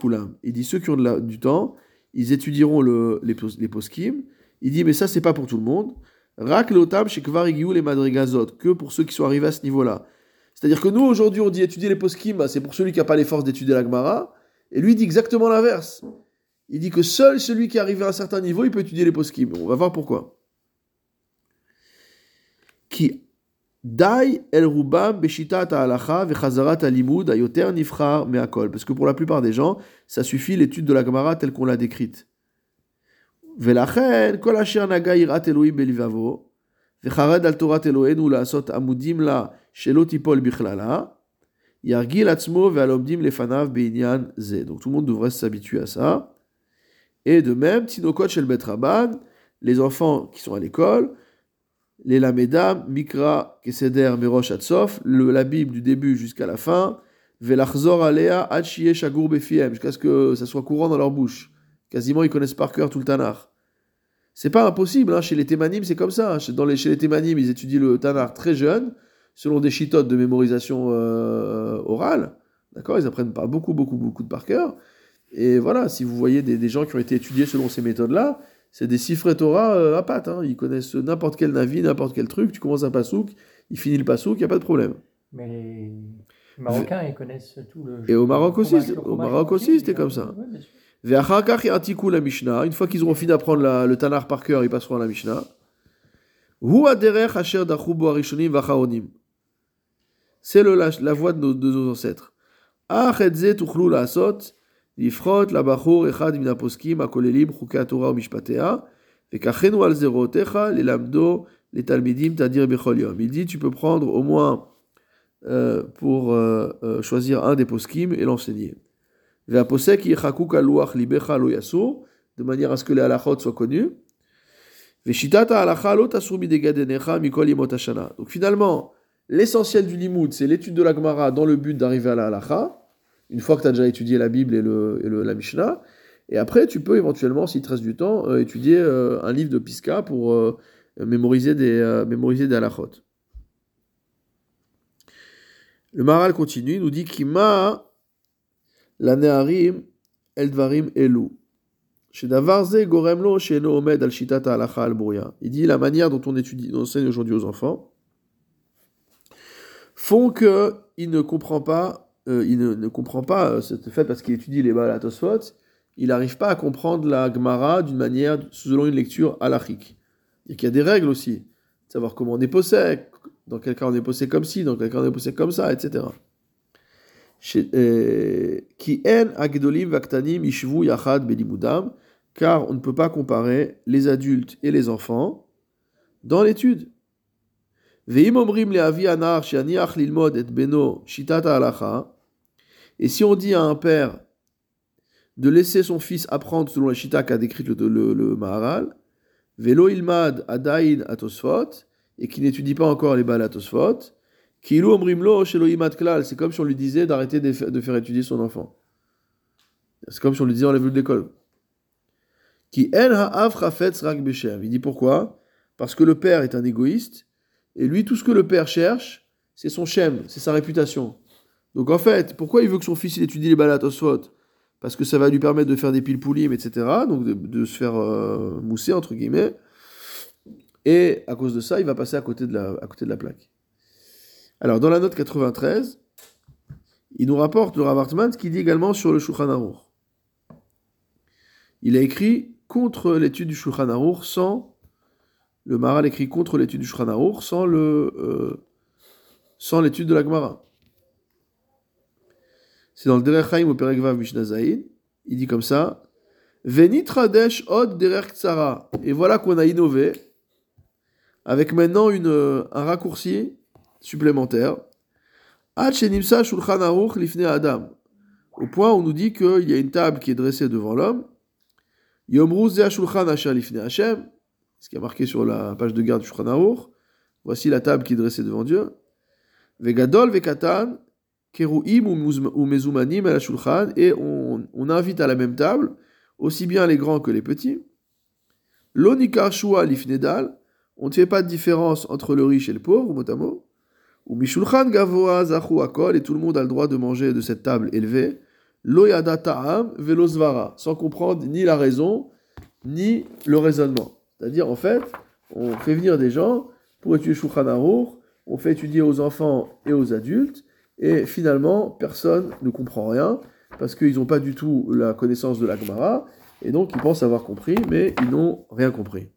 Speaker 1: Il dit ceux qui ont la- du temps, ils étudieront le, les, les poskim. Il dit mais ça c'est pas pour tout le monde. Rak lotam shekvar igiu les madrigazot que pour ceux qui sont arrivés à ce niveau-là. C'est-à-dire que nous aujourd'hui on dit étudier les poskim, bah, c'est pour celui qui n'a pas les forces d'étudier la Gemara. Et lui dit exactement l'inverse. Il dit que seul celui qui est arrivé à un certain niveau il peut étudier les poskim. On va voir pourquoi qui dai el rubam beshita ta alacha vechazarat alimud ayoter nifrar meakol. Parce que pour la plupart des gens, ça suffit l'étude de la Gemara telle qu'on l'a décrite. Velachen kol asher naga irat Elohim belivavo vechared al Torah Eloheinu laasot amudim la shelot ipol bichlala yargil atzmo vealobdim lefanav beinian ze. Donc tout le monde devrait s'habituer à ça. Et de même, si nos Tinokot Shelbet Rabban, les enfants qui sont à l'école, les Lamedam, Mikra, Keseder, Merosh, Atsof, la Bible du début jusqu'à la fin, Velachzor Alea, Achie, Shagur, Befiem, jusqu'à ce que ça soit courant dans leur bouche. Quasiment, ils connaissent par cœur tout le Tanakh. C'est pas impossible, hein, chez les Thémanim, c'est comme ça. Chez, dans les, chez les Thémanim, ils étudient le Tanakh très jeune, selon des chitotes de mémorisation euh, orale. D'accord? Ils apprennent pas beaucoup, beaucoup, beaucoup de par cœur. Et voilà, si vous voyez des, des gens qui ont été étudiés selon ces méthodes-là, c'est des cifres Torah euh, à pattes. hein. Ils connaissent n'importe quel navi, n'importe quel truc. Tu commences un pasouk, il finit le pasouk, il n'y a pas de problème.
Speaker 2: Mais les Marocains, ils connaissent tout le.
Speaker 1: Et au Maroc aussi, au Maroc aussi, c'était
Speaker 2: euh,
Speaker 1: comme ça.
Speaker 2: ouais, bien sûr.
Speaker 1: Ve'achar kach yartiku la Mishnah. Une fois qu'ils auront fini d'apprendre le Tanakh par cœur, ils passeront à la Mishnah. C'est la, la voie de nos, de nos ancêtres. Ach et ze tuchlu la'asot, לפחות לבחור אחד מן הפוסקים הכוללים חוקי התורה ומשפטיה, וככנו על זרועותיך ללמדו לתלמידים תדיר בכל יום. Il dit, tu peux prendre au moins euh, pour euh, euh, choisir un des poskim et l'enseigner. והפוסק יחקוק על לוח ליבך לא יסור, de manière à ce que les halachot soient connus. ושיטת ההלכה לא תסור מדגד עיניך מכל ימות השנה. Donc finalement, l'essentiel du limoud, c'est l'étude de la Gemara dans le but d'arriver à la halacha, une fois que tu as déjà étudié la Bible et, le, et le, la Mishnah. Et après, tu peux éventuellement, s'il te reste du temps, euh, étudier euh, un livre de Pisca pour euh, mémoriser des, mémoriser des halachot. Le Maral continue, il nous dit Kima la Neharim Eldvarim Goremlo, Il dit la manière dont on étudie, enseigne aujourd'hui aux enfants font qu'ils ne comprend pas euh, il ne, comprend pas euh, ce fait parce qu'il étudie les Baal il n'arrive pas à comprendre la Gemara d'une manière selon une lecture halachique. Qu'il y a des règles aussi, de savoir comment on est possède, dans quel cas on est possède comme ci, dans quel cas on est possède comme ça, etc. Euh, Qui en agdolim vaktanim ishvu yachad belimudam, car on ne peut pas comparer les adultes et les enfants dans l'étude. Ve'im omrim le'avi anar she'aniach lilmod et beno shitat halacha, et si on dit à un père de laisser son fils apprendre selon la shita qu'a décrite le, Maharal, velo ilmad adain atosfot, et qui n'étudie pas encore les Baal atosfot, klal, c'est comme si on lui disait d'arrêter de, fa- de faire étudier son enfant. C'est comme si on lui disait enlève-le de l'école. Qui en. Il dit pourquoi? Parce que le père est un égoïste, et lui, tout ce que le père cherche, c'est son shem, c'est sa réputation. Donc en fait, pourquoi il veut que son fils il étudie les balat Parce que ça va lui permettre de faire des pilpoulim, etc. Donc de, se faire euh, mousser, entre guillemets. Et à cause de ça, il va passer à côté de la, plaque. Alors dans la note 93, il nous rapporte le Rav ce qui dit également sur le Shulchan. Il a écrit contre l'étude du Shulchan sans le Maral écrit contre l'étude du Shulchan euh, sans l'étude de la Gemara. C'est dans le Derech Haim au Perekvav Mishnah Il dit comme ça Venitradesh od derech tsara. Et voilà qu'on a innové avec maintenant une, un raccourci supplémentaire. Shulchan Aruch lifne Adam. Au point où on nous dit qu'il y a une table qui est dressée devant l'homme. Yomru Shulchan lifne Hashem. Ce qui est marqué sur la page de garde du Shulchan Aruch. Voici la table qui est dressée devant Dieu. Vegadol vekatan ou mezumanim la shulchan et on, invite à la même table aussi bien les grands que les petits. L'onikar shua lifnedal, on ne fait pas de différence entre le riche et le pauvre, mot Ou mishulchan gavoa zachu akol et tout le monde a le droit de manger de cette table élevée. Loyada ta'am velosvara, sans comprendre ni la raison ni le raisonnement. C'est-à-dire en fait, on fait venir des gens pour étudier Shulchan on fait étudier aux enfants et aux adultes, et finalement, personne ne comprend rien, parce qu'ils n'ont pas du tout la connaissance de la Gemara, et donc ils pensent avoir compris, mais ils n'ont rien compris.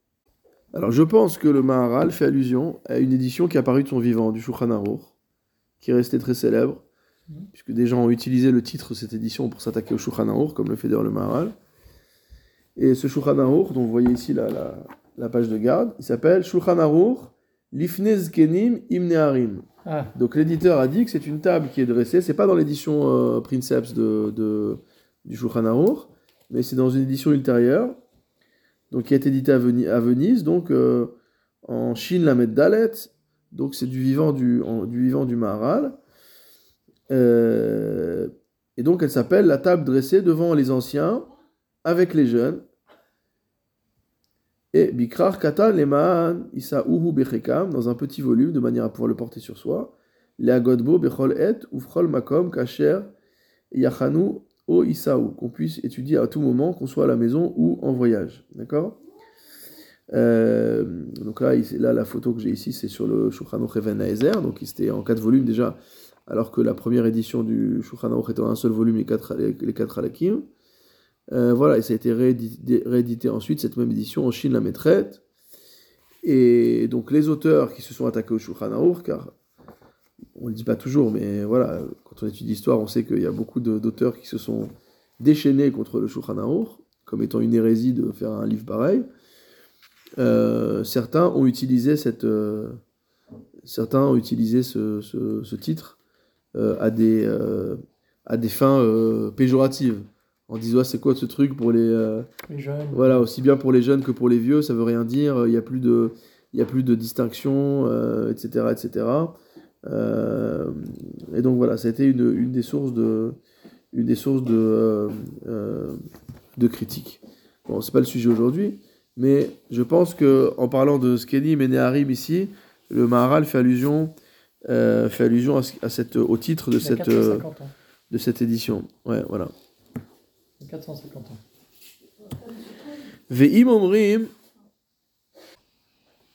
Speaker 1: Alors je pense que le Maharal fait allusion à une édition qui a paru de son vivant, du Shulchan Aruch, qui est restée très célèbre, puisque des gens ont utilisé le titre de cette édition pour s'attaquer au Shulchan Aruch, comme le fait d'ailleurs le Maharal. Et ce Shulchan Aruch, dont vous voyez ici la, la, page de garde, il s'appelle Shulchan Aruch L'ifnez kenim imnearim. Ah. Donc l'éditeur a dit que c'est une table qui est dressée. C'est pas dans l'édition euh, Princeps de, du Shulchan Aruch, mais c'est dans une édition ultérieure, donc qui a été éditée à, Venise, donc euh, en Chine la Dalet. Donc c'est du vivant du, du vivant du Maharal. Euh, et donc elle s'appelle la table dressée devant les anciens avec les jeunes. Et Bikrar Katan Leman Uhu Bechekam, dans un petit volume, de manière à pouvoir le porter sur soi. Leagodbo Bechol Et Ufrol Makom Kacher Yachanu O Isaou, qu'on puisse étudier à tout moment, qu'on soit à la maison ou en voyage. D'accord? Euh, donc là, là, la photo que j'ai ici, c'est sur le Shulchan Reven Ezer, donc c'était en quatre volumes déjà, alors que la première édition du Shulchan était en un seul volume, les quatre, les, les quatre halakim. Euh, voilà, et ça a été réédité, ensuite, cette même édition, en Chine la maîtrette. Et donc les auteurs qui se sont attaqués au Shulchan car on ne le dit pas toujours, mais voilà, quand on étudie l'histoire, on sait qu'il y a beaucoup d'auteurs qui se sont déchaînés contre le Shulchan comme étant une hérésie de faire un livre pareil. Euh, certains ont utilisé cette, euh, certains ont utilisé ce, ce, titre à des à des fins péjoratives en disant c'est quoi ce truc pour
Speaker 2: euh, les, jeunes.
Speaker 1: Voilà, aussi bien pour les jeunes que pour les vieux, ça veut rien dire. Il n'y a plus de, il y a plus de distinction, etc., euh, etc. Euh, et donc voilà, ça a été une, une des sources de, une des sources de, de critiques. Bon, c'est pas le sujet aujourd'hui, mais je pense que en parlant de Skenim et Neharim ici, le Maharal fait allusion, fait allusion à, cette, au titre de cette, de cette édition. Ouais, voilà.
Speaker 2: 450 ans.
Speaker 1: Ve'im omrim.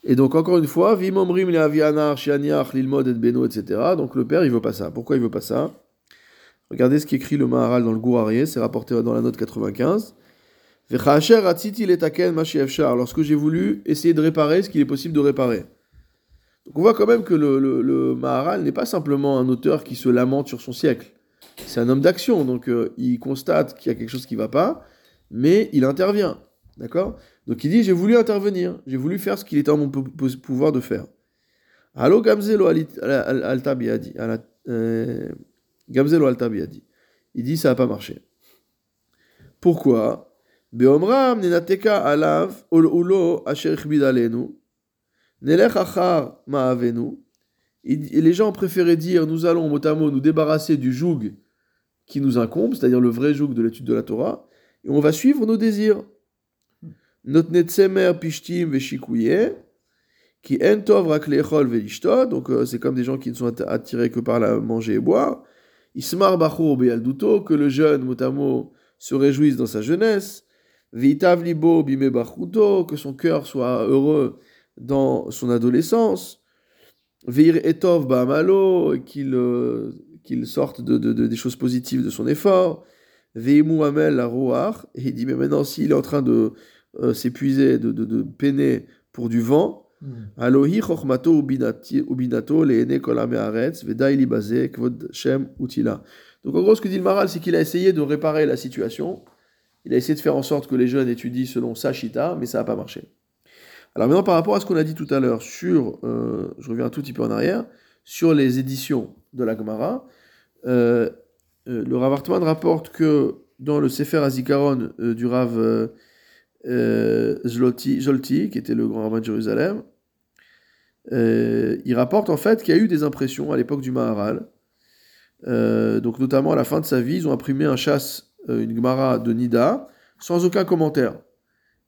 Speaker 1: Et donc, encore une fois, Ve'im omrim le avianar, shianiach, lilmod et beno, etc. Donc, le père, il veut pas ça. Pourquoi il veut pas ça? Regardez ce qu'écrit le Maharal dans le Gourarié, c'est rapporté dans la note 95. Lorsque j'ai voulu essayer de réparer ce qu'il est possible de réparer. Donc on voit quand même que le, le Maharal n'est pas simplement un auteur qui se lamente sur son siècle c'est un homme d'action, donc euh, il constate qu'il y a quelque chose qui ne va pas, mais il intervient. D'accord? Donc il dit J'ai voulu intervenir, j'ai voulu faire ce qu'il était en mon pouvoir de faire. Allo Gamzelo Altabiadi. Euh, Gamzelo Altabiadi. Il dit Ça n'a pas marché. Pourquoi? Les gens préféraient dire Nous allons, mot à mot, nous débarrasser du joug qui nous incombe, c'est-à-dire le vrai joug de l'étude de la Torah, et on va suivre nos désirs. Notre netzemer pishtim veshikouye, qui entov raklechol velishtot, donc euh, c'est comme des gens qui ne sont attirés que par la manger et boire. Ismar bachur bealduto, que le jeune motamo se réjouisse dans sa jeunesse. Vitav libo bime bachuto, que son cœur soit heureux dans son adolescence. Veir etov ba'amalo, qu'il euh, qu'il sorte de, de, de, des choses positives de son effort. Veimu amel la roar, et il dit mais maintenant s'il est en train de euh, s'épuiser, de, de, peiner pour du vent, Alohi chokhmato ubinato leene kolame aretz vedai libaze kvod shem utila. Donc en gros ce que dit le Maral c'est qu'il a essayé de réparer la situation. Il a essayé de faire en sorte que les jeunes étudient selon sa shita, mais ça n'a pas marché. Alors maintenant par rapport à ce qu'on a dit tout à l'heure sur, euh, je reviens un tout petit peu en arrière, sur les éditions de la Gemara, euh, euh, le Rav Hartman rapporte que dans le Sefer Azikaron euh, du Rav Zloti, Zolti, qui était le grand rabbin de Jérusalem, il rapporte en fait qu'il y a eu des impressions à l'époque du Maharal. Donc notamment à la fin de sa vie, ils ont imprimé un chasse, une Gemara de Nida, sans aucun commentaire.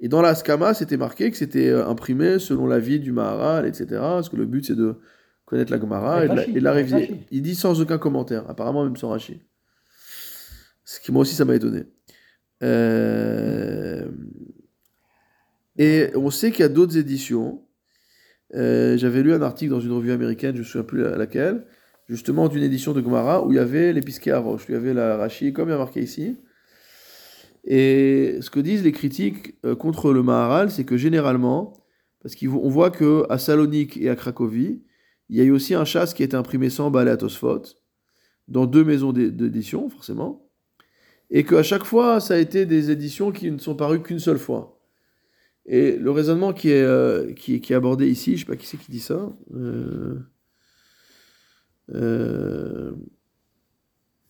Speaker 1: Et dans la Skama, c'était marqué que c'était imprimé selon l'avis du Maharal, etc. Parce que le but c'est de connaître la Gemara et la, et la.
Speaker 2: Rashi.
Speaker 1: Il dit sans aucun commentaire, apparemment même sans Rashi. Ce qui moi aussi ça m'a étonné. Euh, Et on sait qu'il y a d'autres éditions. Euh, J'avais lu un article dans une revue américaine, je ne me souviens plus la- laquelle, justement d'une édition de Gomara où il y avait les à roche, où il y avait la Rashi, comme il y a marqué ici. Et ce que disent les critiques euh, contre le Maharal, c'est que généralement, parce qu'on voit que à Salonique et à Cracovie, il y a eu aussi un chasse qui a été imprimé sans balai à dans deux maisons d'é- d'édition, forcément, et qu'à chaque fois, ça a été des éditions qui ne sont parues qu'une seule fois. Et le raisonnement qui est, euh, qui, qui abordé ici, je ne sais pas qui c'est qui dit ça, euh, euh,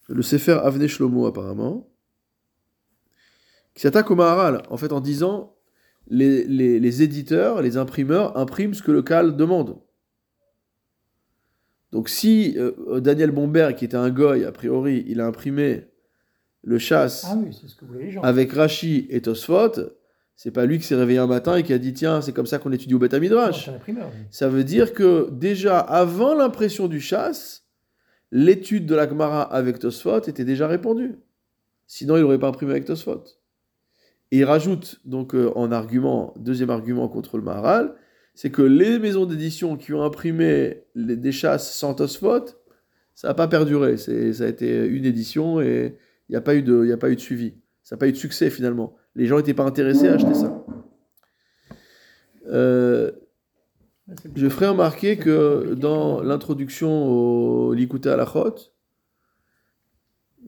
Speaker 1: le Sefer Avnei Shlomo apparemment, qui s'attaque au Maharal, en fait en disant les, éditeurs, les imprimeurs impriment ce que le Cal demande. Donc si euh, Daniel Bomberg, qui était un goy, a priori, il a imprimé le chasse
Speaker 2: Ah oui, c'est ce que voulaient les gens.
Speaker 1: avec Rashi et Tosfot, c'est pas lui qui s'est réveillé un matin et qui a dit tiens, c'est comme ça qu'on étudie au Beth Midrash. Ça veut dire que déjà avant l'impression du chasse, l'étude de la Gemara avec Tosfot était déjà répandue. Sinon, il n'aurait pas imprimé avec Tosfot. Et il rajoute donc euh, en argument, deuxième argument contre le Maharal, c'est que les maisons d'édition qui ont imprimé les, des chasses sans Tosfot, ça n'a pas perduré. Ça a été une édition et il n'y a, pas eu de- a pas eu de suivi. Ça n'a pas eu de succès finalement. Les gens n'étaient pas intéressés à acheter ça. Euh, je ferai remarquer que dans l'introduction au Likuta Alachot,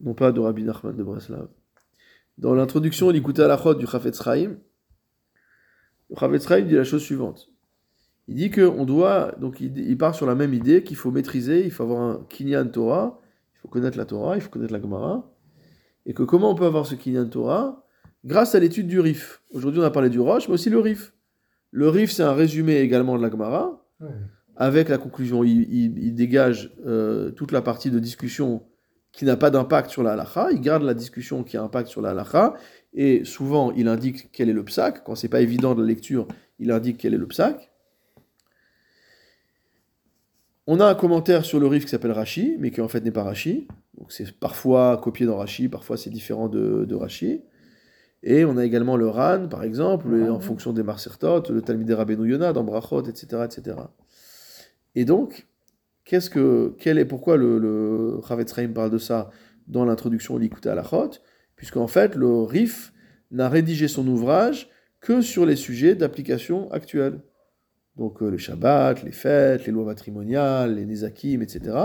Speaker 1: non pas de Rabbi Nachman de Breslav, dans l'introduction au Likuta Alachot du Chafetz Chaim, le Chafetz Chaim dit la chose suivante. Il dit qu'on doit, donc il, part sur la même idée qu'il faut maîtriser, il faut avoir un Kinyan Torah, il faut connaître la Torah, il faut connaître la Gemara, et que comment on peut avoir ce Kinyan Torah Grâce à l'étude du Rif. Aujourd'hui on a parlé du Roche, mais aussi le Rif. Le Rif c'est un résumé également de la Gemara, avec la conclusion. Il, il- il dégage euh, toute la partie de discussion qui n'a pas d'impact sur la halakha, il garde la discussion qui a impact sur la halakha, et souvent il indique quel est le psaque. Quand c'est pas évident de la lecture, il indique quel est le psaque. On a un commentaire sur le Rif qui s'appelle Rashi, mais qui en fait n'est pas Rashi. Donc c'est parfois copié dans Rashi, parfois c'est différent de, de Rashi. Et on a également le Ran, par exemple, en
Speaker 2: oui.
Speaker 1: fonction des Marsertot, le Talmud Rabbeinu Yonah dans Brachot, etc., etc. Et donc, qu'est-ce que, quel est, pourquoi le, le Chavetz parle de ça dans l'introduction au Likuta Alachot Puisqu'en fait, le Rif n'a rédigé son ouvrage que sur les sujets d'application actuels. Donc euh, le Shabbat, les fêtes, les lois matrimoniales, les Nezakim, etc.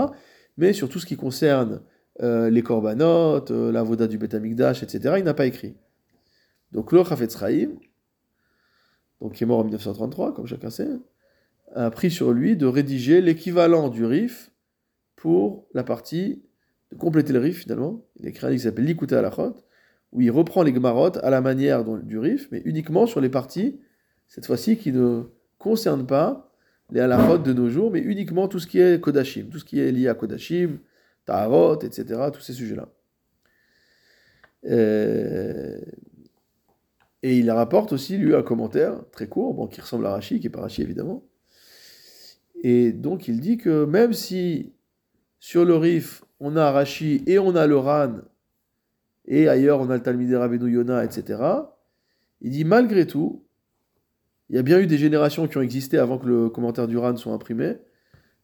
Speaker 1: Mais sur tout ce qui concerne euh, les Korbanot, euh, la Voda du Beth Amikdash, etc., il n'a pas écrit. Donc le Chavetz Chaim, donc qui est mort en 1933, comme chacun sait, a pris sur lui de rédiger l'équivalent du RIF pour la partie, de compléter le RIF finalement. Il a écrit un livre qui s'appelle L'Ikuta Alachot, où il reprend les Gemarot à la manière du RIF, mais uniquement sur les parties, cette fois-ci, qui ne concernent pas les Alachot de nos jours, mais uniquement tout ce qui est Kodashim, tout ce qui est lié à Kodashim, Taharot, etc., tous ces sujets-là. Euh, Et il rapporte aussi, lui, un commentaire très court, bon, qui ressemble à Rashi, qui n'est pas Rashi évidemment, Et donc il dit que même si sur le Rif, on a Rashi et on a le Ran, et ailleurs on a le Talmud Rabbeinu Yona, etc., il dit malgré tout, il y a bien eu des générations qui ont existé avant que le commentaire du Ran soit imprimé.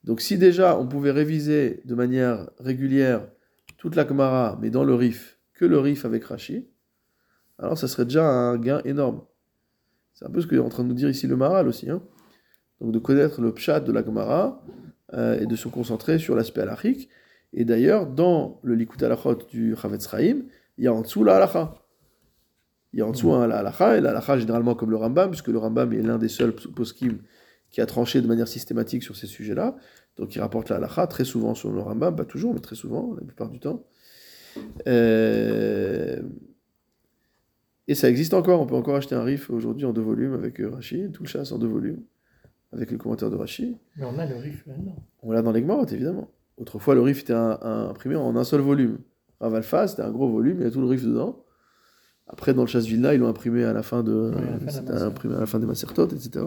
Speaker 1: Donc si déjà on pouvait réviser de manière régulière toute la Gemara, mais dans le Rif, que le Rif avec Rashi, alors ça serait déjà un gain énorme. C'est un peu ce qu'est en train de nous dire ici le Maral aussi. Hein. Donc de connaître le Pshat de la Gemara euh, et de se concentrer sur l'aspect halachique. Et d'ailleurs, dans le Likut Halachot du Chavetz Chaim, il y a en dessous la halacha. Il y a en dessous un halacha, et la halacha généralement comme le Rambam, puisque le Rambam est l'un des seuls poskim qui a tranché de manière systématique sur ces sujets-là. Donc il rapporte la très souvent sur le Rambam, pas toujours, mais très souvent, la plupart du temps. Euh, et ça existe encore, on peut encore acheter un riff aujourd'hui en deux volumes avec euh, Rashi, tout le chasse en deux volumes, avec le commentaire de Rashi.
Speaker 2: Mais on a le riff maintenant.
Speaker 1: On l'a dans les évidemment. Autrefois, le riff était imprimé en un seul volume. Rav Alpha, c'était un gros volume, il y a tout le riff dedans. Après, dans le chasse Vilna, ils l'ont imprimé à la fin de, imprimé à la fin des Macertotes, etc.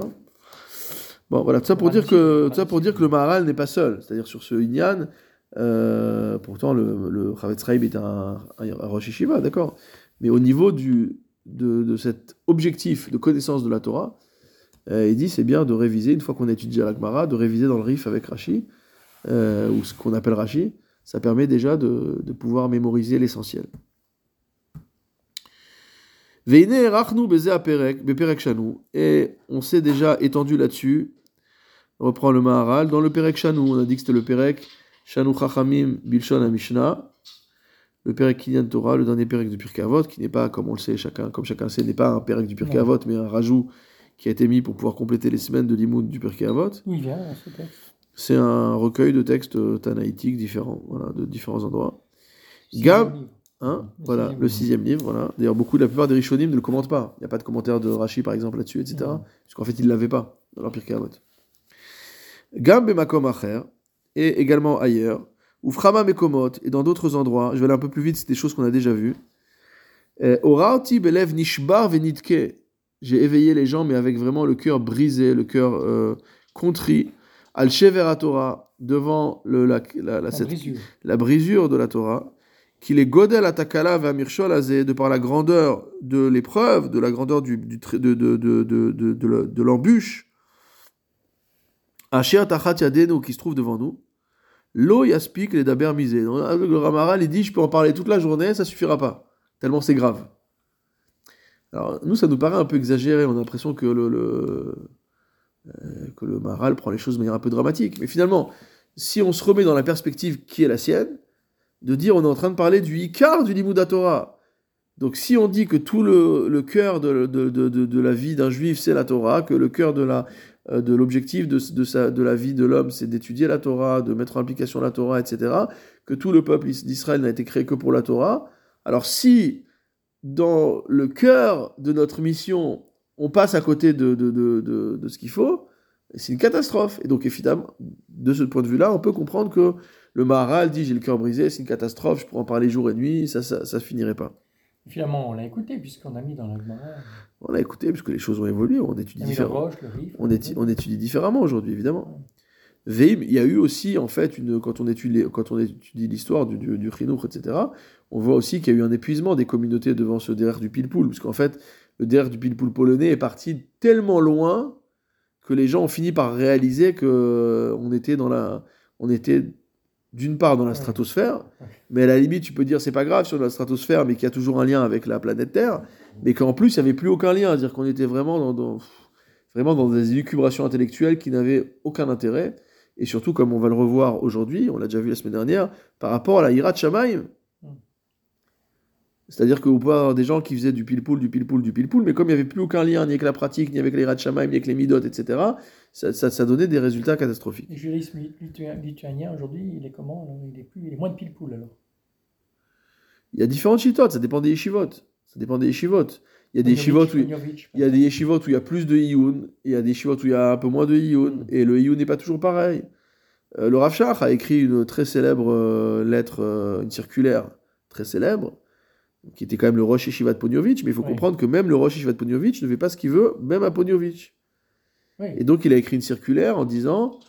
Speaker 1: Bon, voilà, tout ça pour dire que, tout ça pour dire que le Maharal n'est pas seul. C'est-à-dire sur ce Inyan, euh, pourtant le, le Chavetz est un, un, Rosh Yeshiva, d'accord. Mais au niveau du, de, de, cet objectif de connaissance de la Torah, euh, il dit c'est bien de réviser, une fois qu'on a étudié la Gemara, de réviser dans le Rif avec Rashi, euh, ou ce qu'on appelle Rashi. Ça permet déjà de, de pouvoir mémoriser l'essentiel. Et on s'est déjà étendu là-dessus. On reprend le Maharal. Dans le Perek Shanu, on a dit que c'était le Perek Shanu Chachamim Bilshon Mishnah. Le Perek Kinyan Torah, le dernier Perek du Pirkei Avot, qui n'est pas, comme on le sait, chacun, comme chacun sait, n'est pas un Perek du Pirkei Avot, mais un rajout qui a été mis pour pouvoir compléter les semaines de l'imoun du Pirkei Avot.
Speaker 2: Oui, vient ce texte.
Speaker 1: C'est un recueil de textes tanaïtiques différents, voilà, de différents endroits. Gam, Hein le voilà, sixième le sixième livre. Voilà. D'ailleurs, beaucoup, la plupart des Rishonim ne le commentent pas. Il n'y a pas de commentaire de Rashi, par exemple, là-dessus, etc. Parce qu'en fait, ils ne l'avaient pas dans l'Empire Kavot. Gam Bemakom Acher, et également ailleurs, ou Frama Mekomot, et dans d'autres endroits, je vais aller un peu plus vite, c'est des choses qu'on a déjà vues. Eh, Orati Belev Nishbar Venitke, j'ai éveillé les gens, mais avec vraiment le cœur brisé, le cœur euh, contrit. Al Torah, devant le, la, la, la, cette,
Speaker 2: brisure.
Speaker 1: la brisure de la Torah qu'il est godel atakala azé, de par la grandeur de l'épreuve, de la grandeur du, de, de, de, de, l'embûche, Asher tachat yadenu, qui se trouve devant nous, lo yaspik les daber misé. Le Ramaral, il dit, je peux en parler toute la journée, ça suffira pas, tellement c'est grave. Alors, nous, ça nous paraît un peu exagéré, on a l'impression que le, le euh, que le Maharal prend les choses de manière un peu dramatique. Mais finalement, si on se remet dans la perspective qui est la sienne, de dire on est en train de parler du Icar du Limouda Torah. Donc si on dit que tout le, le cœur de, de, de, de, la vie d'un juif c'est la Torah, que le cœur de la de l'objectif de, de, la vie de l'homme c'est d'étudier la Torah, de mettre en application la Torah, etc., que tout le peuple d'Israël n'a été créé que pour la Torah, alors si dans le cœur de notre mission on passe à côté de, de ce qu'il faut, c'est une catastrophe. Et donc évidemment, de ce point de vue-là, on peut comprendre que le Maharal dit j'ai le cœur brisé, c'est une catastrophe, je pourrais en parler jour et nuit, ça ça, ça finirait pas.
Speaker 2: Finalement, on l'a écouté puisqu'on a mis dans la
Speaker 1: On l'a écouté puisque les choses ont évolué, on étudie différemment. On, étudie, on étudie différemment aujourd'hui, évidemment. Veim, il y a eu aussi, en fait, une, quand on étudie, quand on étudie l'histoire du, du, etc., on voit aussi qu'il y a eu un épuisement des communautés devant ce derrière du Pilpoul, parce qu'en fait, le derrière du Pilpoul polonais est parti tellement loin que les gens ont fini par réaliser que on était dans la, on était d'une part dans la stratosphère, mais à la limite, tu peux dire c'est pas grave sur la stratosphère, mais qu'il y a toujours un lien avec la planète Terre, mais qu'en plus, il n'y avait plus aucun lien, c'est-à-dire qu'on était vraiment dans, dans, vraiment dans des élucubrations intellectuelles qui n'avaient aucun intérêt, et surtout, comme on va le revoir aujourd'hui, on l'a déjà vu la semaine dernière, par rapport à la Hirat Shamaim. C'est-à-dire que vous pouvez avoir des gens qui faisaient du pile-poule, du pile-poule, du pile-poule, mais comme il n'y avait plus aucun lien, ni avec la pratique, ni avec les Hirat Shamaim, ni avec les Midot, etc., ça, ça, ça, donnait des résultats catastrophiques.
Speaker 2: Le jurisme lituanien aujourd'hui, il est comment il est, plus, il est moins de pile-poule alors?
Speaker 1: Il y a différentes chitotes, ça dépend des yeshivot. Ça dépend des. Il y a des yeshivot où, il y a des yeshivot où il y a plus de iyun, il y a des yeshivot où il y a un peu moins de iyun, mm. et le iyun n'est pas toujours pareil. Euh, le Rav Shach a écrit une très célèbre euh, lettre, euh, une circulaire très célèbre, qui était quand même le Rosh Yeshiva de Ponyovitch, mais il faut oui. comprendre que même le Rosh Yeshiva de Ponyovitch ne fait pas ce qu'il veut, même à Ponyovitch. Oui. Et donc il a écrit une circulaire en disant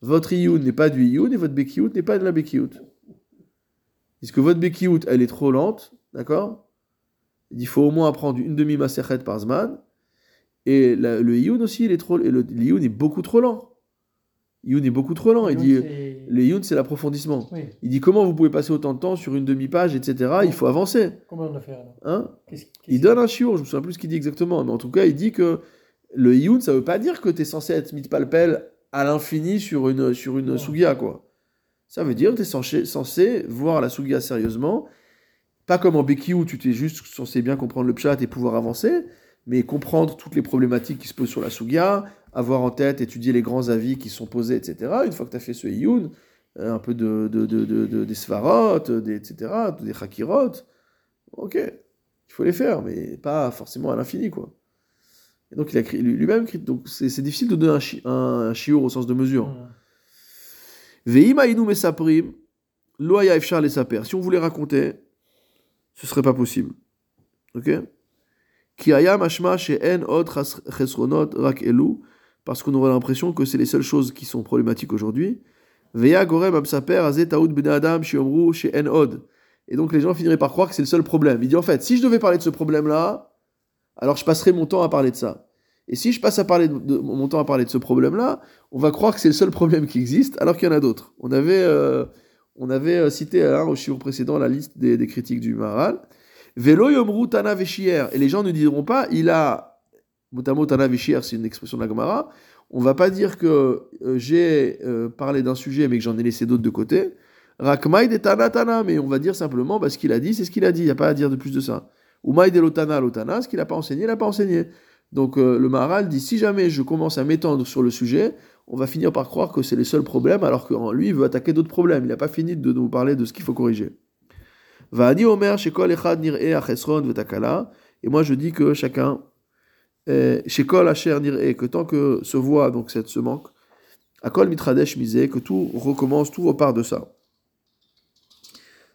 Speaker 1: votre iyun n'est pas du iyun et votre bekiout n'est pas de la bekiout. Puisque votre bekiout, elle est trop lente, d'accord? Il faut au moins apprendre une demi-maserhet par zman. Et la- le iyun aussi, il est trop, et le est beaucoup trop lent. Iyun est beaucoup trop lent. Il dit,
Speaker 2: c'est-
Speaker 1: le iyun, c'est l'approfondissement.
Speaker 2: Oui.
Speaker 1: Il dit comment vous pouvez passer autant de temps sur une demi-page, etc. Il faut avancer.
Speaker 2: Comment on faire alors?
Speaker 1: Hein? Il donne un chiot, je me souviens plus ce qu'il dit exactement, mais en tout cas, il dit que le iyun, ça veut pas dire que tu es censé être mitpalpel à l'infini sur une, sur une
Speaker 2: Non.
Speaker 1: sugia, quoi. Ça veut dire que tu es censé, censé voir la sugia sérieusement, pas comme en Beki où tu t'es juste censé bien comprendre le pshat et pouvoir avancer, mais comprendre toutes les problématiques qui se posent sur la sugia, avoir en tête, étudier les grands avis qui sont posés, etc. Une fois que tu as fait ce iyun, euh, un peu de, de, de, de- de- des svarot, des, etc., des chakirot, ok, il faut les faire, mais pas forcément à l'infini, quoi. Et donc il a lui-même, écrit- donc c'est difficile de donner un, chi, un, un shiur au sens de mesure.
Speaker 2: Hum.
Speaker 1: Ve'im hainu mesaprim, lo haya efshar lesaper. Si on voulait raconter, ce serait pas possible. Ok? Ki mashma she'en chesronot rak elu, parce qu'on aurait l'impression que c'est les seules choses qui sont problématiques aujourd'hui. Veya gorem ben adam she'omru she'en od. Et donc les gens finiraient par croire que c'est le seul problème. Il dit en fait, si je devais parler de ce problème-là, alors je passerai mon temps à parler de ça. Et si je passe à parler de, mon temps à parler de ce problème-là, on va croire que c'est le seul problème qui existe, alors qu'il y en a d'autres. On avait, euh, on avait euh, cité hein, au chiffre précédent la liste des, critiques du Maharal. Velo tana. Et les gens ne diront pas, il a, c'est une expression de la Gemara. On va pas dire que euh, j'ai euh, parlé d'un sujet mais que j'en ai laissé d'autres de côté. Rakmaï de tana tana, mais on va dire simplement, bah, ce qu'il a dit, c'est ce qu'il a dit. Il n'y a pas à dire de plus de ça. Umaï de lotana lotana, ce qu'il n'a pas enseigné, il n'a pas enseigné. Donc euh, le Maharal dit si jamais je commence à m'étendre sur le sujet, on va finir par croire que c'est les seuls problèmes, alors que lui il veut attaquer d'autres problèmes. Il n'a pas fini de nous parler de ce qu'il faut corriger. Et moi je dis que chacun, euh, shekol asher nir'e, que tant que se voit donc cette ce manque, akol mitradesh misé, que tout recommence, tout repart de ça.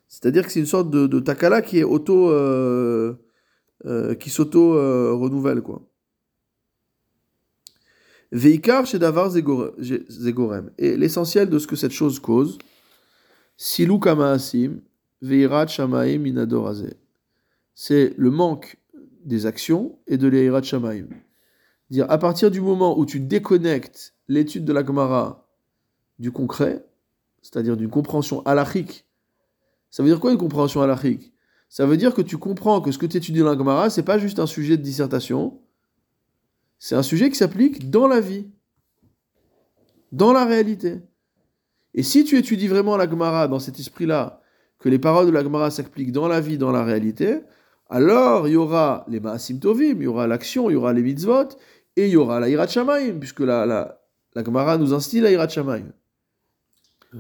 Speaker 1: C'est-à-dire que c'est une sorte de, takala qui est auto, euh, euh, qui s'auto euh, renouvelle quoi. Veikar chez Davar Zegorem. Et l'essentiel de ce que cette chose cause, Silou Kamaasim, Veirat Shamaim. C'est le manque des actions et de l'Eirat Shamaim. Dire, à partir du moment où tu déconnectes l'étude de la Gemara du concret, c'est-à-dire d'une compréhension halachique, ça veut dire quoi une compréhension halachique? Ça veut dire que tu comprends que ce que tu étudies dans la Gemara, c'est pas juste un sujet de dissertation, c'est un sujet qui s'applique dans la vie, dans la réalité. Et si tu étudies vraiment la Gemara dans cet esprit-là, que les paroles de la Gemara s'appliquent dans la vie, dans la réalité, alors il y aura les Maasim Tovim, il y aura l'action, il y aura les mitzvot, et il y aura la Hirat Shamayim, puisque la, la, la Gemara nous instille la Hirat Shamayim.
Speaker 3: Euh,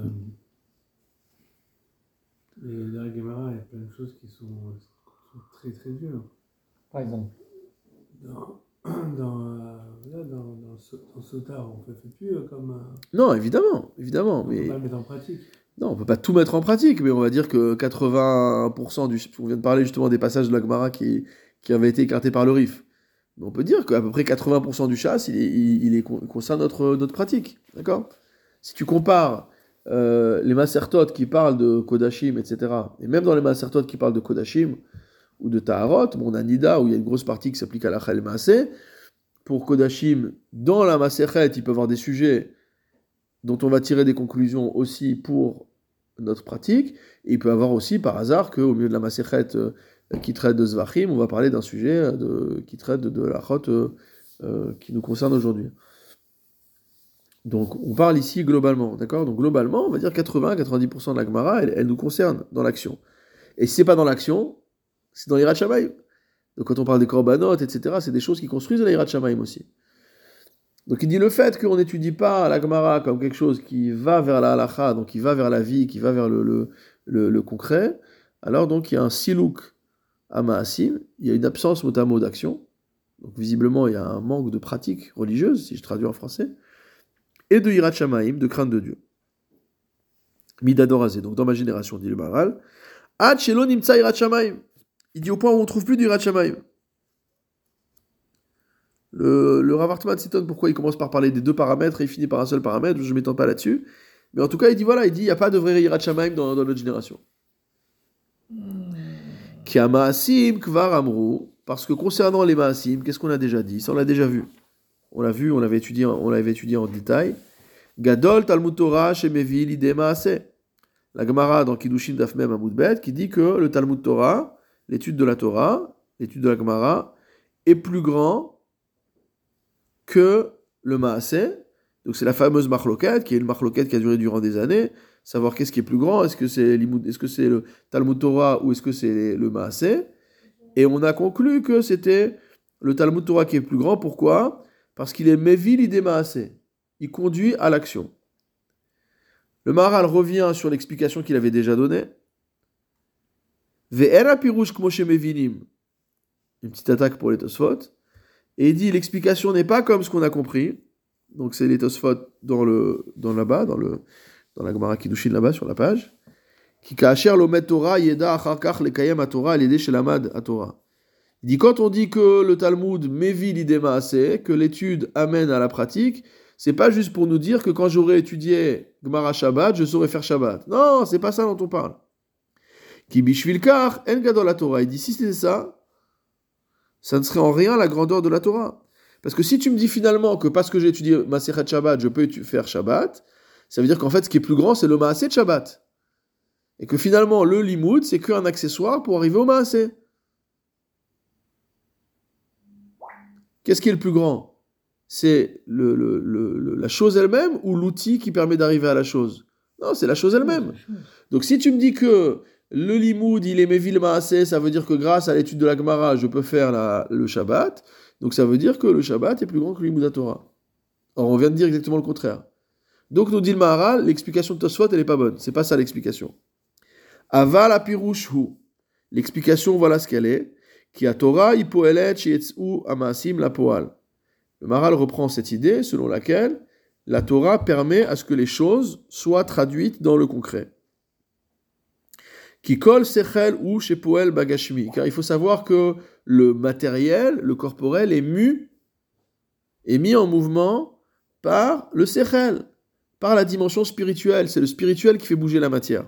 Speaker 3: dans la Gemara, il y a plein de choses qui sont, sont très très dures.
Speaker 2: Par exemple.
Speaker 3: Dans, (clears throat) dans, euh, là, dans, dans, So- dans Sota, on ne fait plus euh, comme. euh,
Speaker 1: Non, évidemment, évidemment,
Speaker 3: on
Speaker 1: mais
Speaker 3: pas le mettre en pratique.
Speaker 1: Non, on peut pas tout mettre en pratique, mais on va dire que 80% du, on vient de parler justement des passages de la Gemara qui, qui avaient été écartés par le RIF. Mais on peut dire qu'à peu près 80% du chasse, il, est, il, est con- concerne notre, notre pratique, d'accord? Si tu compares euh, les Masertot qui parlent de Kodashim, etc., et même dans les Masertot qui parlent de Kodashim ou de Taharot, bon, on a Nida où il y a une grosse partie qui s'applique à la Chel. Pour Kodashim, dans la Maserhet, il peut avoir des sujets dont on va tirer des conclusions aussi pour notre pratique. Il peut y avoir aussi par hasard qu'au milieu de la Maserhet euh, qui traite de Zvachim, on va parler d'un sujet euh, qui traite de, la Chot euh, euh, qui nous concerne aujourd'hui. Donc on parle ici globalement, d'accord? Donc globalement, on va dire 80-90% de la Gemara, elle, nous concerne dans l'action. Et si c'est pas dans l'action, c'est dans l'Irat. Donc quand on parle des korbanot, etc., c'est des choses qui construisent l'Irat Shamaim aussi. Donc il dit le fait qu'on n'étudie pas la Gemara comme quelque chose qui va vers la halacha, donc qui va vers la vie, qui va vers le, le, le- le concret, alors donc il y a un silouk à il y a une absence mot à mot d'action, donc visiblement il y a un manque de pratique religieuse, si je traduis en français, et de Hirat de crainte de Dieu. Midadorazé, donc dans ma génération, dit le Shamaim. Il dit au point où on trouve plus du Hirat. Le, le Rav s'étonne pourquoi il commence par parler des deux paramètres et il finit par un seul paramètre, je ne m'étends pas là-dessus. Mais en tout cas, il dit voilà, il dit il n'y a pas de vrai Yirat Shamaim dans, dans notre génération. Ki Maasim Kvar Amru, parce que concernant les Maasim, qu'est-ce qu'on a déjà dit? Ça, on l'a déjà vu. On l'a vu, on l'avait étudié, on l'avait étudié en détail. Gadol Talmud Torah Shemevi Lide Maaseh. La Gemara dans Kiddushin Dafmem Amoudbet qui dit que le Talmud Torah, l'étude de la Torah, l'étude de la Gemara, est plus grand que le Maaseh. Donc c'est la fameuse marloquette, qui est une marloquette qui a duré durant des années, savoir qu'est-ce qui est plus grand, est-ce que c'est est-ce le Talmud Torah ou est-ce que c'est le Maaseh Et on a conclu que c'était le Talmud Torah qui est plus grand. Pourquoi? Parce qu'il est Mevi l'idée Maaseh. Il conduit à l'action. Le Maharal revient sur l'explication qu'il avait déjà donnée. Ve'era pirouche mevinim. Une petite attaque pour les Tosfot. Et il dit l'explication n'est pas comme ce qu'on a compris. Donc c'est les Tosfot dans le dans là-bas, dans le dans la Gemara Kiddushin là-bas sur la page. Qui kacher lomet Torah yeda acharkach lekayem Torah l'aider chez lamad Torah. Il dit quand on dit que le Talmud mevi l'idéma assez, que l'étude amène à la pratique, c'est pas juste pour nous dire que quand j'aurai étudié Gemara Shabbat, je saurai faire Shabbat. Non, c'est pas ça dont on parle. Ki bishvilkar en gadol Torah. Il dit si c'était ça, ça ne serait en rien la grandeur de la Torah. Parce que si tu me dis finalement que parce que j'ai étudié Maserhet Shabbat, je peux faire Shabbat, ça veut dire qu'en fait, ce qui est plus grand, c'est le Maaseh de Shabbat. Et que finalement, le Limoud, c'est qu'un accessoire pour arriver au Maaseh. Qu'est-ce qui est le plus grand? C'est le, le, le, la chose elle-même ou l'outil qui permet d'arriver à la chose? Non, c'est la chose elle-même. Donc si tu me dis que le Limoud, il est Mevil Maaseh, ça veut dire que grâce à l'étude de la Gemara, je peux faire le Shabbat. Donc ça veut dire que le Shabbat est plus grand que le Limoud Torah. Or, on vient de dire exactement le contraire. Donc, nous dit le Maharal, l'explication de Tosfot, elle n'est pas bonne. C'est pas ça l'explication. Aval apirush hu. L'explication, voilà ce qu'elle est. Qui a Torah ipoelet shietzu amasim la poal. Le Maharal reprend cette idée selon laquelle la Torah permet à ce que les choses soient traduites dans le concret. Qui colle sechel ou chez poel bagashmi. Car il faut savoir que le matériel, le corporel, est mu, est mis en mouvement par le sechel, par la dimension spirituelle. C'est le spirituel qui fait bouger la matière.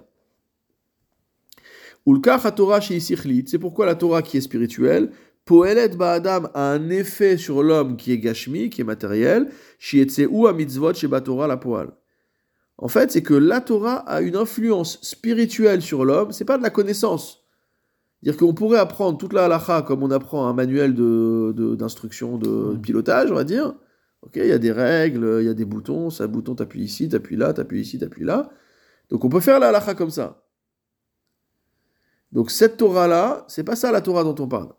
Speaker 1: C'est pourquoi la Torah qui est spirituelle, Poelet Ba'adam a un effet sur l'homme qui est gashmi, qui est matériel, a mitzvot Torah la poal. En fait, c'est que la Torah a une influence spirituelle sur l'homme, c'est pas de la connaissance. Dire qu'on pourrait apprendre toute la halacha comme on apprend un manuel d'instruction de, de, de pilotage, on va dire, Ok, il y a des règles, il y a des boutons, ça bouton, t'appuies ici, t'appuies là, t'appuies ici, t'appuies là. Donc on peut faire la halakha comme ça. Donc cette Torah-là, c'est pas ça la Torah dont on parle.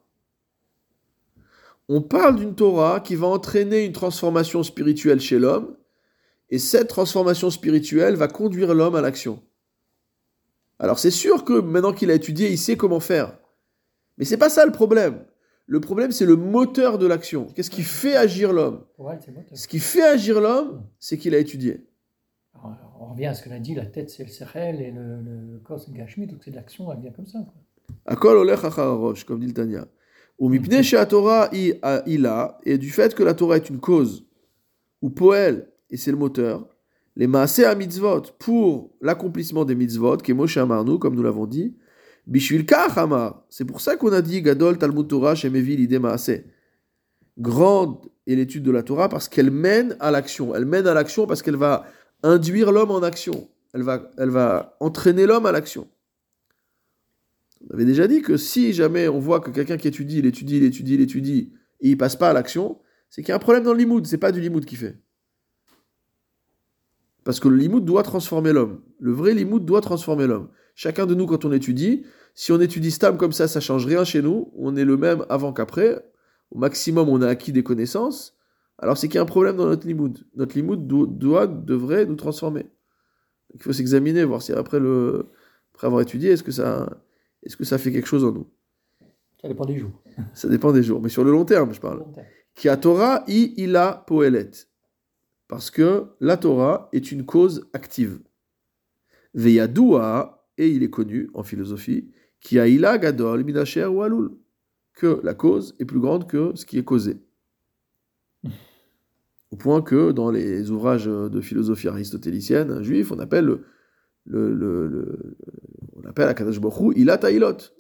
Speaker 1: On parle d'une Torah qui va entraîner une transformation spirituelle chez l'homme, et cette transformation spirituelle va conduire l'homme à l'action. Alors c'est sûr que maintenant qu'il a étudié, il sait comment faire. Mais c'est pas ça le problème. Le problème, c'est le moteur de l'action. Qu'est-ce qui fait agir l'homme? Ce qui fait agir l'homme, c'est qu'il a étudié.
Speaker 2: Alors, on revient à ce que l'a dit, la tête c'est le sechel et le, le corps c'est le gashmi, donc c'est l'action, elle vient comme ça.
Speaker 1: Akol olech roche, comme dit le Tanya. Ou mipne chez Torah il a, et du fait que la Torah est une cause, ou poel, et c'est le moteur, les maaseh à mitzvot, pour l'accomplissement des mitzvot, qui est Moshe Amarnu, comme nous l'avons dit, Bishvil C'est pour ça qu'on a dit Gadol Talmud Torah Shemevi l'idée Grande est l'étude de la Torah parce qu'elle mène à l'action. Elle mène à l'action parce qu'elle va induire l'homme en action. Elle va, elle va entraîner l'homme à l'action. On avait déjà dit que si jamais on voit que quelqu'un qui étudie, il étudie, il étudie, il étudie, et il passe pas à l'action, c'est qu'il y a un problème dans le limoud. C'est pas du limoud qui fait. Parce que le limoud doit transformer l'homme. Le vrai limoud doit transformer l'homme. Chacun de nous, quand on étudie, si on étudie Stam comme ça, ça change rien chez nous. On est le même avant qu'après. Au maximum, on a acquis des connaissances. Alors c'est qu'il y a un problème dans notre limoud. Notre limoud doit, devrait nous transformer. il faut s'examiner, voir si après, le, après avoir étudié, est-ce que, ça, est-ce que ça fait quelque chose en nous?
Speaker 2: Ça dépend des jours.
Speaker 1: Ça dépend des jours, mais sur le long terme, je parle. Qui a Torah, i ila poelet. Parce que la Torah est une cause active. Veyadua, et il est connu en philosophie, qui a ila gadol minacher ou alul, que la cause est plus grande que ce qui est causé. point que dans les ouvrages de philosophie aristotélicienne juifs, on appelle le,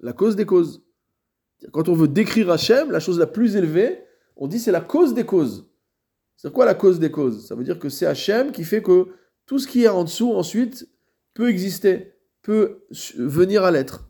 Speaker 1: la cause des causes. Quand on veut décrire Hachem, la chose la plus élevée, on dit c'est la cause des causes. C'est quoi la cause des causes? Ça veut dire que c'est Hachem qui fait que tout ce qui est en dessous ensuite peut exister, peut venir à l'être.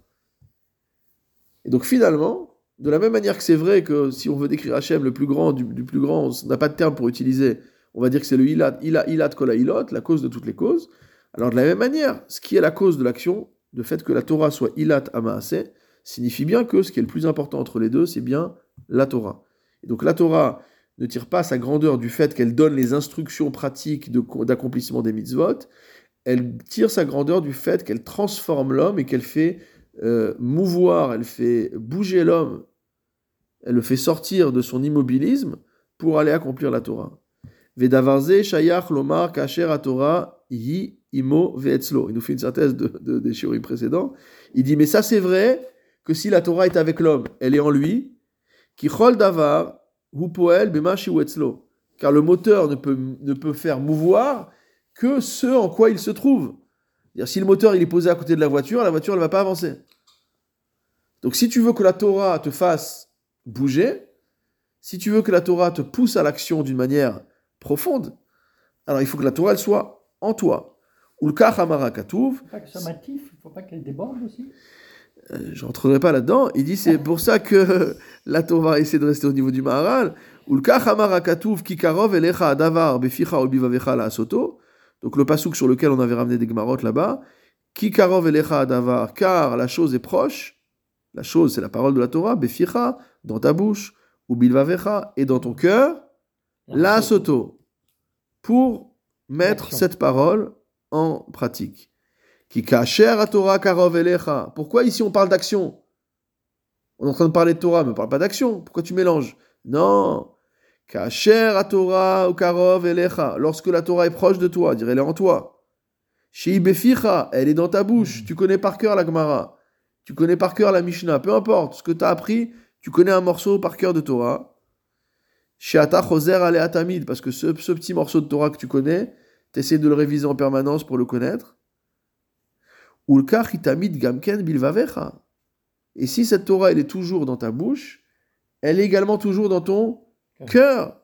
Speaker 1: Et donc finalement, de la même manière que c'est vrai que si on veut décrire Hachem, le plus grand du, plus grand, on n'a pas de terme pour utiliser, on va dire que c'est le ilat, ilat, ilat kola ilot, la cause de toutes les causes. Alors de la même manière, ce qui est la cause de l'action, le fait que la Torah soit ilat amaase, signifie bien que ce qui est le plus important entre les deux, c'est bien la Torah. Et donc la Torah ne tire pas sa grandeur du fait qu'elle donne les instructions pratiques d'accomplissement des mitzvot, elle tire sa grandeur du fait qu'elle transforme l'homme et qu'elle fait euh, mouvoir, elle fait bouger l'homme, elle le fait sortir de son immobilisme pour aller accomplir la Torah. Vedavarze shayach lomar kacher Torah yi imo veetzlo. Il nous fait une synthèse de, de, des shiurim précédents. Il dit, mais ça c'est vrai que si la Torah est avec l'homme, elle est en lui, qui davar car le moteur ne peut, ne peut faire mouvoir que ce en quoi il se trouve. si le moteur il est posé à côté de la voiture, la voiture ne va pas avancer. Donc si tu veux que la Torah te fasse bouger, si tu veux que la Torah te pousse à l'action d'une manière profonde, alors il faut que la Torah elle soit en toi.
Speaker 2: Pas que il ne faut pas qu'elle déborde aussi
Speaker 1: euh, je rentrerai pas là-dedans. Il dit c'est pour ça que (laughs) la Torah essaie de rester au niveau du Maharal. Donc le pasouk sur lequel on avait ramené des Gemarot là-bas. Kikarov elecha adavar, car la chose est proche. La chose, c'est la parole de la Torah. Beficha, dans ta bouche. Ou bilvavecha, et dans ton cœur. La soto. Pour mettre cette parole en pratique. Qui à Torah karov elecha. Pourquoi ici on parle d'action? On est en train de parler de Torah, mais on ne parle pas d'action. Pourquoi tu mélanges? Non. Kacher à Torah ou karov elecha. Lorsque la Torah est proche de toi, dire elle est en toi. Beficha, elle est dans ta bouche. Tu connais par cœur la Gemara. Tu connais par cœur la Mishnah. Peu importe ce que tu as appris, tu connais un morceau par cœur de Torah. Sheata choser ale atamid. Parce que ce, ce petit morceau de Torah que tu connais, tu essaies de le réviser en permanence pour le connaître. Gamken. Et si cette Torah, elle est toujours dans ta bouche, elle est également toujours dans ton cœur.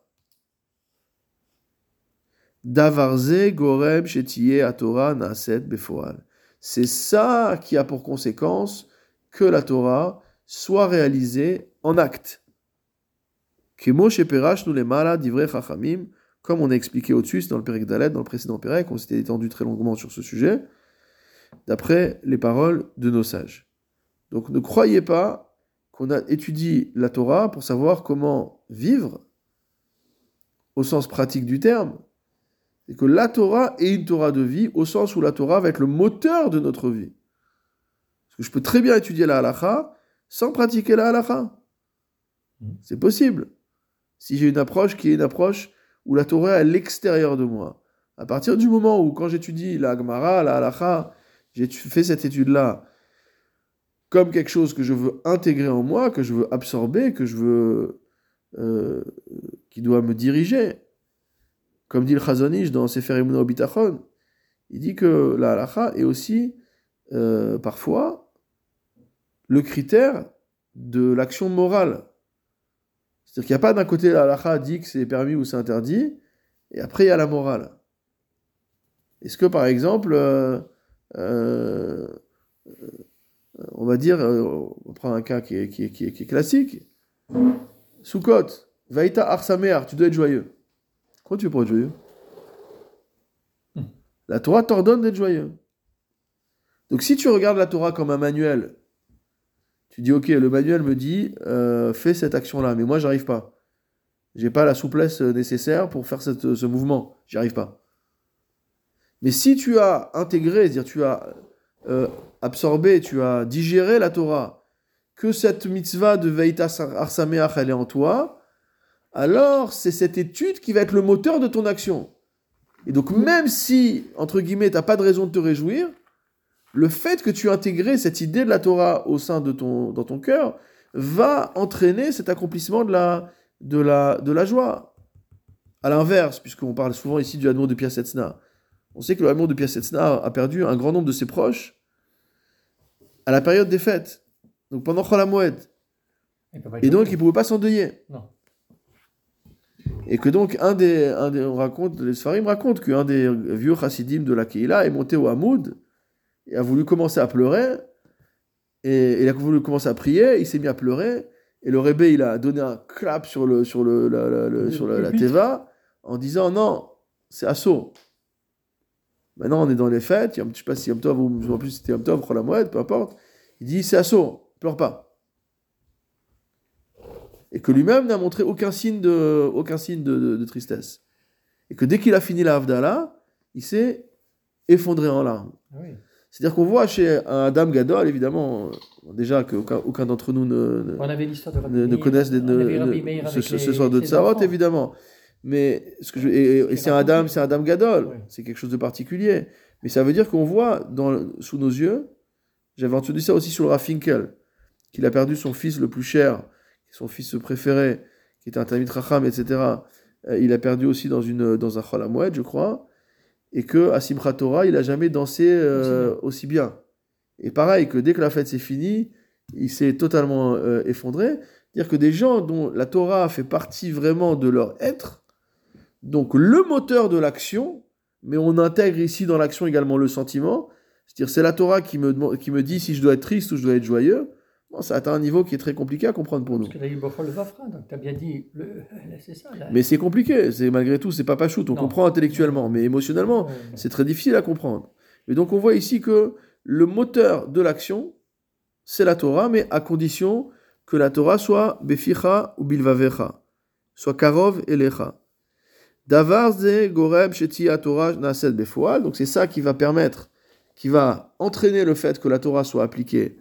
Speaker 1: C'est ça qui a pour conséquence que la Torah soit réalisée en acte. Comme on a expliqué au-dessus, dans le Pérec d'Aled, dans le précédent Pérec, on s'était étendu très longuement sur ce sujet, d'après les paroles de nos sages. Donc ne croyez pas qu'on a étudié la Torah pour savoir comment vivre, au sens pratique du terme. C'est que la Torah est une Torah de vie, au sens où la Torah va être le moteur de notre vie. Parce que je peux très bien étudier la halakha sans pratiquer la halakha. Mmh. C'est possible. Si j'ai une approche qui est une approche où la Torah est à l'extérieur de moi. À partir du moment où, quand j'étudie la Gemara, la Halacha, j'ai fait cette étude-là comme quelque chose que je veux intégrer en moi, que je veux absorber, que je veux. Euh, qui doit me diriger. Comme dit le Chazonish dans Sefer Emunah Bitachon, il dit que la Halacha est aussi, euh, parfois, le critère de l'action morale. C'est-à-dire qu'il n'y a pas d'un côté la halakha dit que c'est permis ou c'est interdit, et après il y a la morale. Est-ce que par exemple, euh, euh, on va dire, euh, on prend un cas qui est, qui est, qui est, classique, Soukot, Vaïta Arsamer, tu dois être joyeux. Comment tu veux pour être joyeux? Hmm. La Torah t'ordonne d'être joyeux. Donc si tu regardes la Torah comme un manuel tu dis, ok, le manuel me dit, euh, fais cette action-là, mais moi, j'arrive pas. J'ai pas la souplesse nécessaire pour faire ce mouvement. J'y arrive pas. Mais si tu as intégré, c'est-à-dire tu as euh, absorbé, tu as digéré la Torah, que cette mitzvah de Veita Arsameach, elle est en toi, alors c'est cette étude qui va être le moteur de ton action. Et donc même si, entre guillemets, tu n'as pas de raison de te réjouir, le fait que tu aies intégré cette idée de la Torah au sein de ton, dans ton cœur va entraîner cet accomplissement de la, de la, de la joie. À l'inverse, puisqu'on parle souvent ici du Hadmour de Piasetzna, on sait que le Hadmour de Piasetzna a perdu un grand nombre de ses proches à la période des fêtes, donc pendant Cholamoued. Et donc, il ne pouvait pas s'endeuiller.
Speaker 2: Non.
Speaker 1: Et que donc, un des, un des- on raconte, les Sfarim racontent qu'un des vieux chassidim de la Keïla est monté au Hamoud et a voulu commencer à pleurer. Et il a voulu commencer à prier, il s'est mis à pleurer. Et le rébé, il a donné un clap sur, le, sur, le, la, la- le-
Speaker 2: Le
Speaker 1: sur la, teva en disant non, c'est assaut. Maintenant, on est dans les fêtes. Je ne sais pas si Yom Tov ou sais plus c'était Yom Tov, Cholamoued, peu importe. Il dit c'est assaut, pleure pas et que lui-même n'a montré aucun signe de, aucun signe de, de- de tristesse. Et que dès qu'il a fini la Havdalah, il s'est effondré en larmes.
Speaker 2: Oui.
Speaker 1: C'est-à-dire qu'on voit chez un Adam Gadol, évidemment, euh, déjà qu'aucun aucun d'entre nous ne, ne-
Speaker 2: On avait de
Speaker 1: des-
Speaker 2: Meir
Speaker 1: ce, ce- soir de
Speaker 2: enfants.
Speaker 1: évidemment. Mais ce que je, et, et
Speaker 2: C'est
Speaker 1: un. Adam, c'est un Adam Gadol. C'est quelque chose de particulier. Mais ça veut dire qu'on voit dans, sous nos yeux, j'avais entendu ça aussi sur le Rafinkel, qu'il a perdu son fils le plus cher, son fils préféré, qui était un Tamid Racham, etc. Euh, Il a perdu aussi dans, une, dans un Chol Hamoed, je crois. Et que à Simchat Torah, il a jamais dansé euh, aussi bien. Et pareil, que dès que la fête s'est finie, il s'est totalement euh, effondré. Dire que des gens dont la Torah fait partie vraiment de leur être, donc le moteur de l'action, mais on intègre ici dans l'action également le sentiment, c'est-à-dire c'est la Torah qui me, qui me dit si je dois être triste ou je dois être joyeux, bon, ça atteint un niveau qui est très compliqué à comprendre pour nous.
Speaker 2: Parce que tu as eu Bochol Vafra, donc tu as bien dit, le- (laughs) c'est ça. là.
Speaker 1: Mais c'est compliqué, c'est malgré tout, c'est pas pas shoot, on
Speaker 2: Non.
Speaker 1: comprend intellectuellement, mais émotionnellement, c'est très difficile à comprendre. Et donc on voit ici que le moteur de l'action, c'est la Torah, mais à condition que la Torah soit beficha ou bilvavecha, soit karov et lecha. Davar ze gorem sheti Torah naset befoal, donc c'est ça qui va permettre, qui va entraîner le fait que la Torah soit appliquée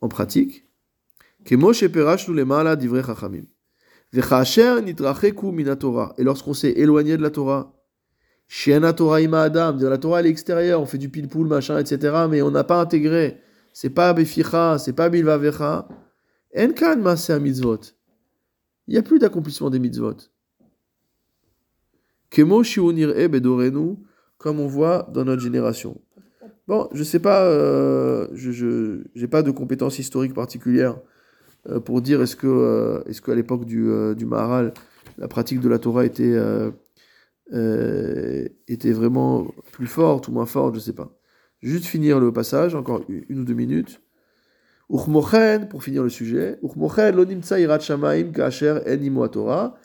Speaker 1: en pratique. Et lorsqu'on s'est éloigné de la Torah, Shiena Torah ima Adam, dire la Torah à l'extérieur, on fait du pile-poule, machin, etc., mais on n'a pas intégré. C'est pas beficha, c'est pas bilvavecha. Enkan maser mitzvot. Il n'y a plus d'accomplissement des mitzvot. Comme on voit dans notre génération. Bon, je sais pas, euh, je n'ai pas de compétences historiques particulières euh, pour dire est-ce que euh, est-ce qu'à l'époque du, du Maharal, la pratique de la Torah était, était vraiment plus forte ou moins forte, je sais pas. Juste finir le passage, encore une ou deux minutes. Pour finir le sujet, Uchmochen lo nimtza irat shamaim ka'asher en Torah.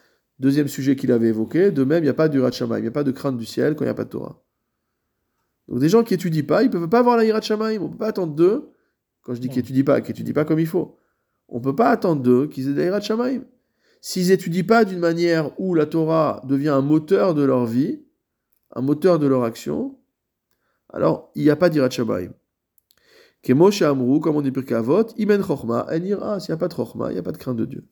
Speaker 1: Deuxième sujet qu'il avait évoqué, de même, il n'y a pas irat shamaim, il n'y a pas de crainte du ciel quand il n'y a pas de Torah. Donc des gens qui étudient pas, ils ne peuvent pas avoir la irat shamaim, on ne peut pas attendre d'eux, quand je dis qu'ils étudient pas, qu'ils étudient pas comme il faut, on ne peut pas attendre d'eux qu'ils aient de la. S'ils étudient pas d'une manière où la Torah devient un moteur de leur vie, un moteur de leur action, alors il n'y a pas d'irat shamaim. Kemo Amrou, comme on dit Pirkei Avot, Imen Chochma, En Ira, s'il n'y a pas de Chochma, il n'y a pas de crainte de Dieu.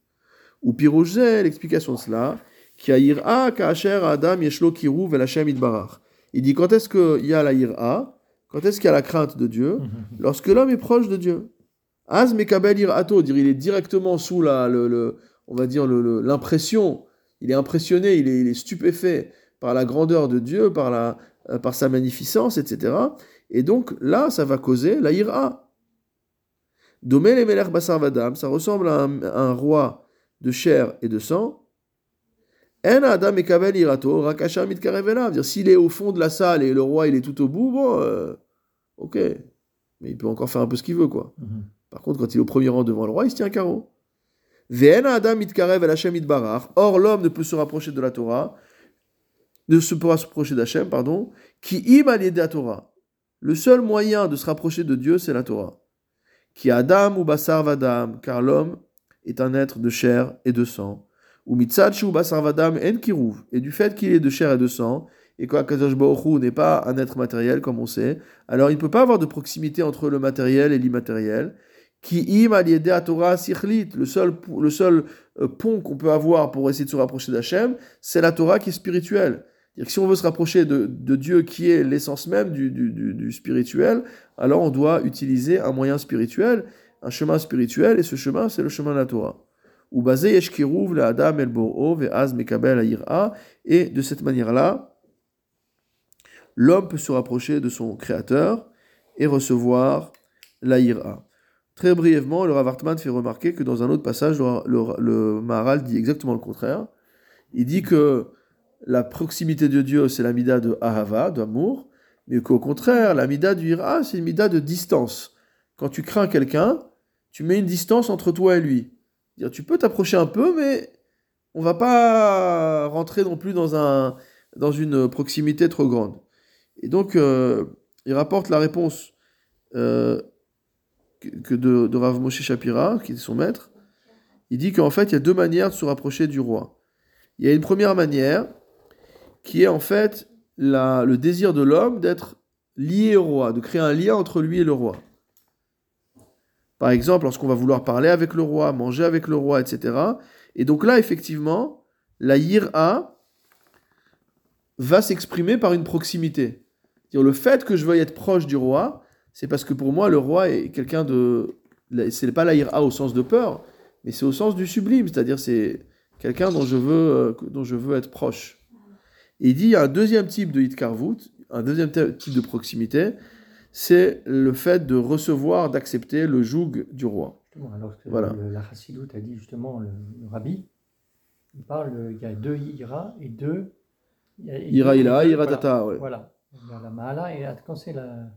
Speaker 1: Ou Pirouche, l'explication de cela, Ki Ira, Kaacher, Adam, Yeshlo, Kiru, Velashem, Idbarach. Il dit quand est-ce qu'il y a la Ira, quand est-ce qu'il y a la crainte de Dieu (laughs) Lorsque l'homme est proche de Dieu. Az Mekabel Irato, dire il est directement sous la, le, le- on va dire l'impression, il est impressionné, il est, il est stupéfait par la grandeur de Dieu, par, la, euh, par sa magnificence, etc. Et donc là, ça va causer la ira. Domé les Melech Basar Vadam, ça ressemble à un, à un roi de chair et de sang. En Adam et Kabel Irato, Rakasha. Dire s'il est au fond de la salle et le roi il est tout au bout, bon, euh, ok. Mais il peut encore faire un peu ce qu'il veut, quoi.
Speaker 2: Mhm.
Speaker 1: Par contre, quand il est au premier rang devant le roi, il se tient un carreau. Or, l'homme ne peut se rapprocher de la Torah, ne se pourra se rapprocher d'Hachem, pardon, qui im yedei Torah. Le seul moyen de se rapprocher de Dieu, c'est la Torah. Qui Adam ou Basar Vadam, car l'homme est un être de chair et de sang. Ou Mitzachi ou Basar Vadam en. Et du fait qu'il est de chair et de sang, et qu'Akadosh Hu n'est pas un être matériel, comme on sait, alors il ne peut pas avoir de proximité entre le matériel et l'immatériel. Qui im yedei Torah sichlit, le seul, le seul euh, pont qu'on peut avoir pour essayer de se rapprocher d'Hachem, c'est la Torah qui est spirituelle. Si on veut se rapprocher de, Dieu qui est l'essence même du spirituel, alors on doit utiliser un moyen spirituel, un chemin spirituel, et ce chemin, c'est le chemin de la Torah. ou basé yeshkiruv le adam el boro ve az mekabel ayira. Et de cette manière-là, l'homme peut se rapprocher de son créateur et recevoir l'ayira. Très brièvement, le Rav Hartman fait remarquer que dans un autre passage, le, le- Maharal dit exactement le contraire. Il dit que la proximité de Dieu, c'est la mida de ahava, d'amour, mais qu'au contraire, la mida du ira, c'est une mida de distance. Quand tu crains quelqu'un, tu mets une distance entre toi et lui. Tu peux t'approcher un peu, mais on va pas rentrer non plus dans, un, dans une proximité trop grande. Et donc, euh, il rapporte la réponse euh, que de, de Rav Moshe Shapira, qui est son maître. Il dit qu'en fait, il y a deux manières de se rapprocher du roi. Il y a une première manière qui est en fait le désir de l'homme d'être lié au roi, de créer un lien entre lui et le roi. Par exemple, lorsqu'on va vouloir parler avec le roi, manger avec le roi, etc. Et donc là, effectivement, la yir'a va s'exprimer par une proximité. C'est-à-dire le fait que je veuille être proche du roi, c'est parce que pour moi, le roi est quelqu'un de... C'est pas la yir'a au sens de peur, mais c'est au sens du sublime, c'est-à-dire c'est quelqu'un dont je veux, euh, dont je veux être proche. Et il dit il y a un deuxième type de hitkarvut, un deuxième type de proximité, c'est le fait de recevoir, d'accepter le joug du roi.
Speaker 2: Alors que
Speaker 1: Voilà.
Speaker 2: le- la chassidoute a dit justement, le, le rabbi, il parle, euh, il y a deux ira et deux.
Speaker 1: Ira ila, ira
Speaker 2: voilà.
Speaker 1: tata, ouais.
Speaker 2: Voilà. Il y a la mahala et quand c'est la.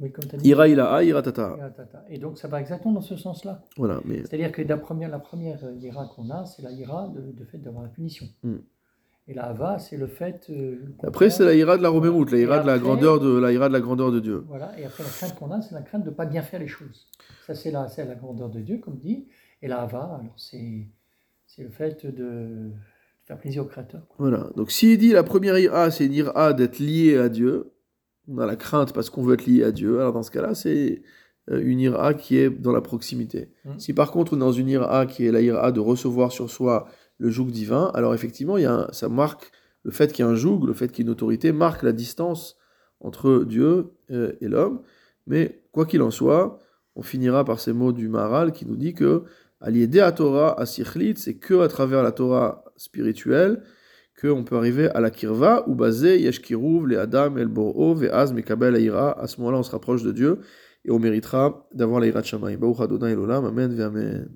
Speaker 2: Oui, comme dit.
Speaker 1: Ira ilaha, ira tata.
Speaker 2: Et donc ça va exactement dans ce sens-là.
Speaker 1: Voilà, mais
Speaker 2: C'est-à-dire que la première, la première euh, ira qu'on a, c'est la ira de, de fait d'avoir la punition.
Speaker 1: Mm.
Speaker 2: Et la hava, c'est le fait. euh,
Speaker 1: après c'est la ira de la romémout, la ira de la grandeur de la ira de la grandeur de Dieu.
Speaker 2: Voilà, et après la crainte qu'on a, c'est la crainte de ne pas bien faire les choses. Ça, c'est la, c'est la grandeur de Dieu, comme dit. Et la hava, alors c'est, c'est le fait de, faire plaisir au Créateur. quoi.
Speaker 1: Voilà. Donc s'il dit la première ira, c'est une ira d'être lié à Dieu, on a la crainte parce qu'on veut être lié à Dieu, alors dans ce cas-là, c'est euh, une ira qui est dans la proximité.
Speaker 2: Mm.
Speaker 1: Si par contre on est dans une ira qui est la ira de recevoir sur soi le joug divin, alors effectivement, il y a ça marque le fait qu'il y a un joug, le fait qu'il y ait une autorité, marque la distance entre Dieu euh, et l'homme. Mais quoi qu'il en soit, on finira par ces mots du Maharal qui nous dit que Aliédé à Torah, à Sichlit, c'est que à travers la Torah spirituelle qu'on peut arriver à la Kirva, ou basé Yeshkiruv, les Adam, El Boro, Ve'az, Mekabel, Aïra. À ce moment-là, on se rapproche de Dieu et on méritera d'avoir l'Aïra de Shamaï. Baruch Adonai Elolam, Amen, Amen.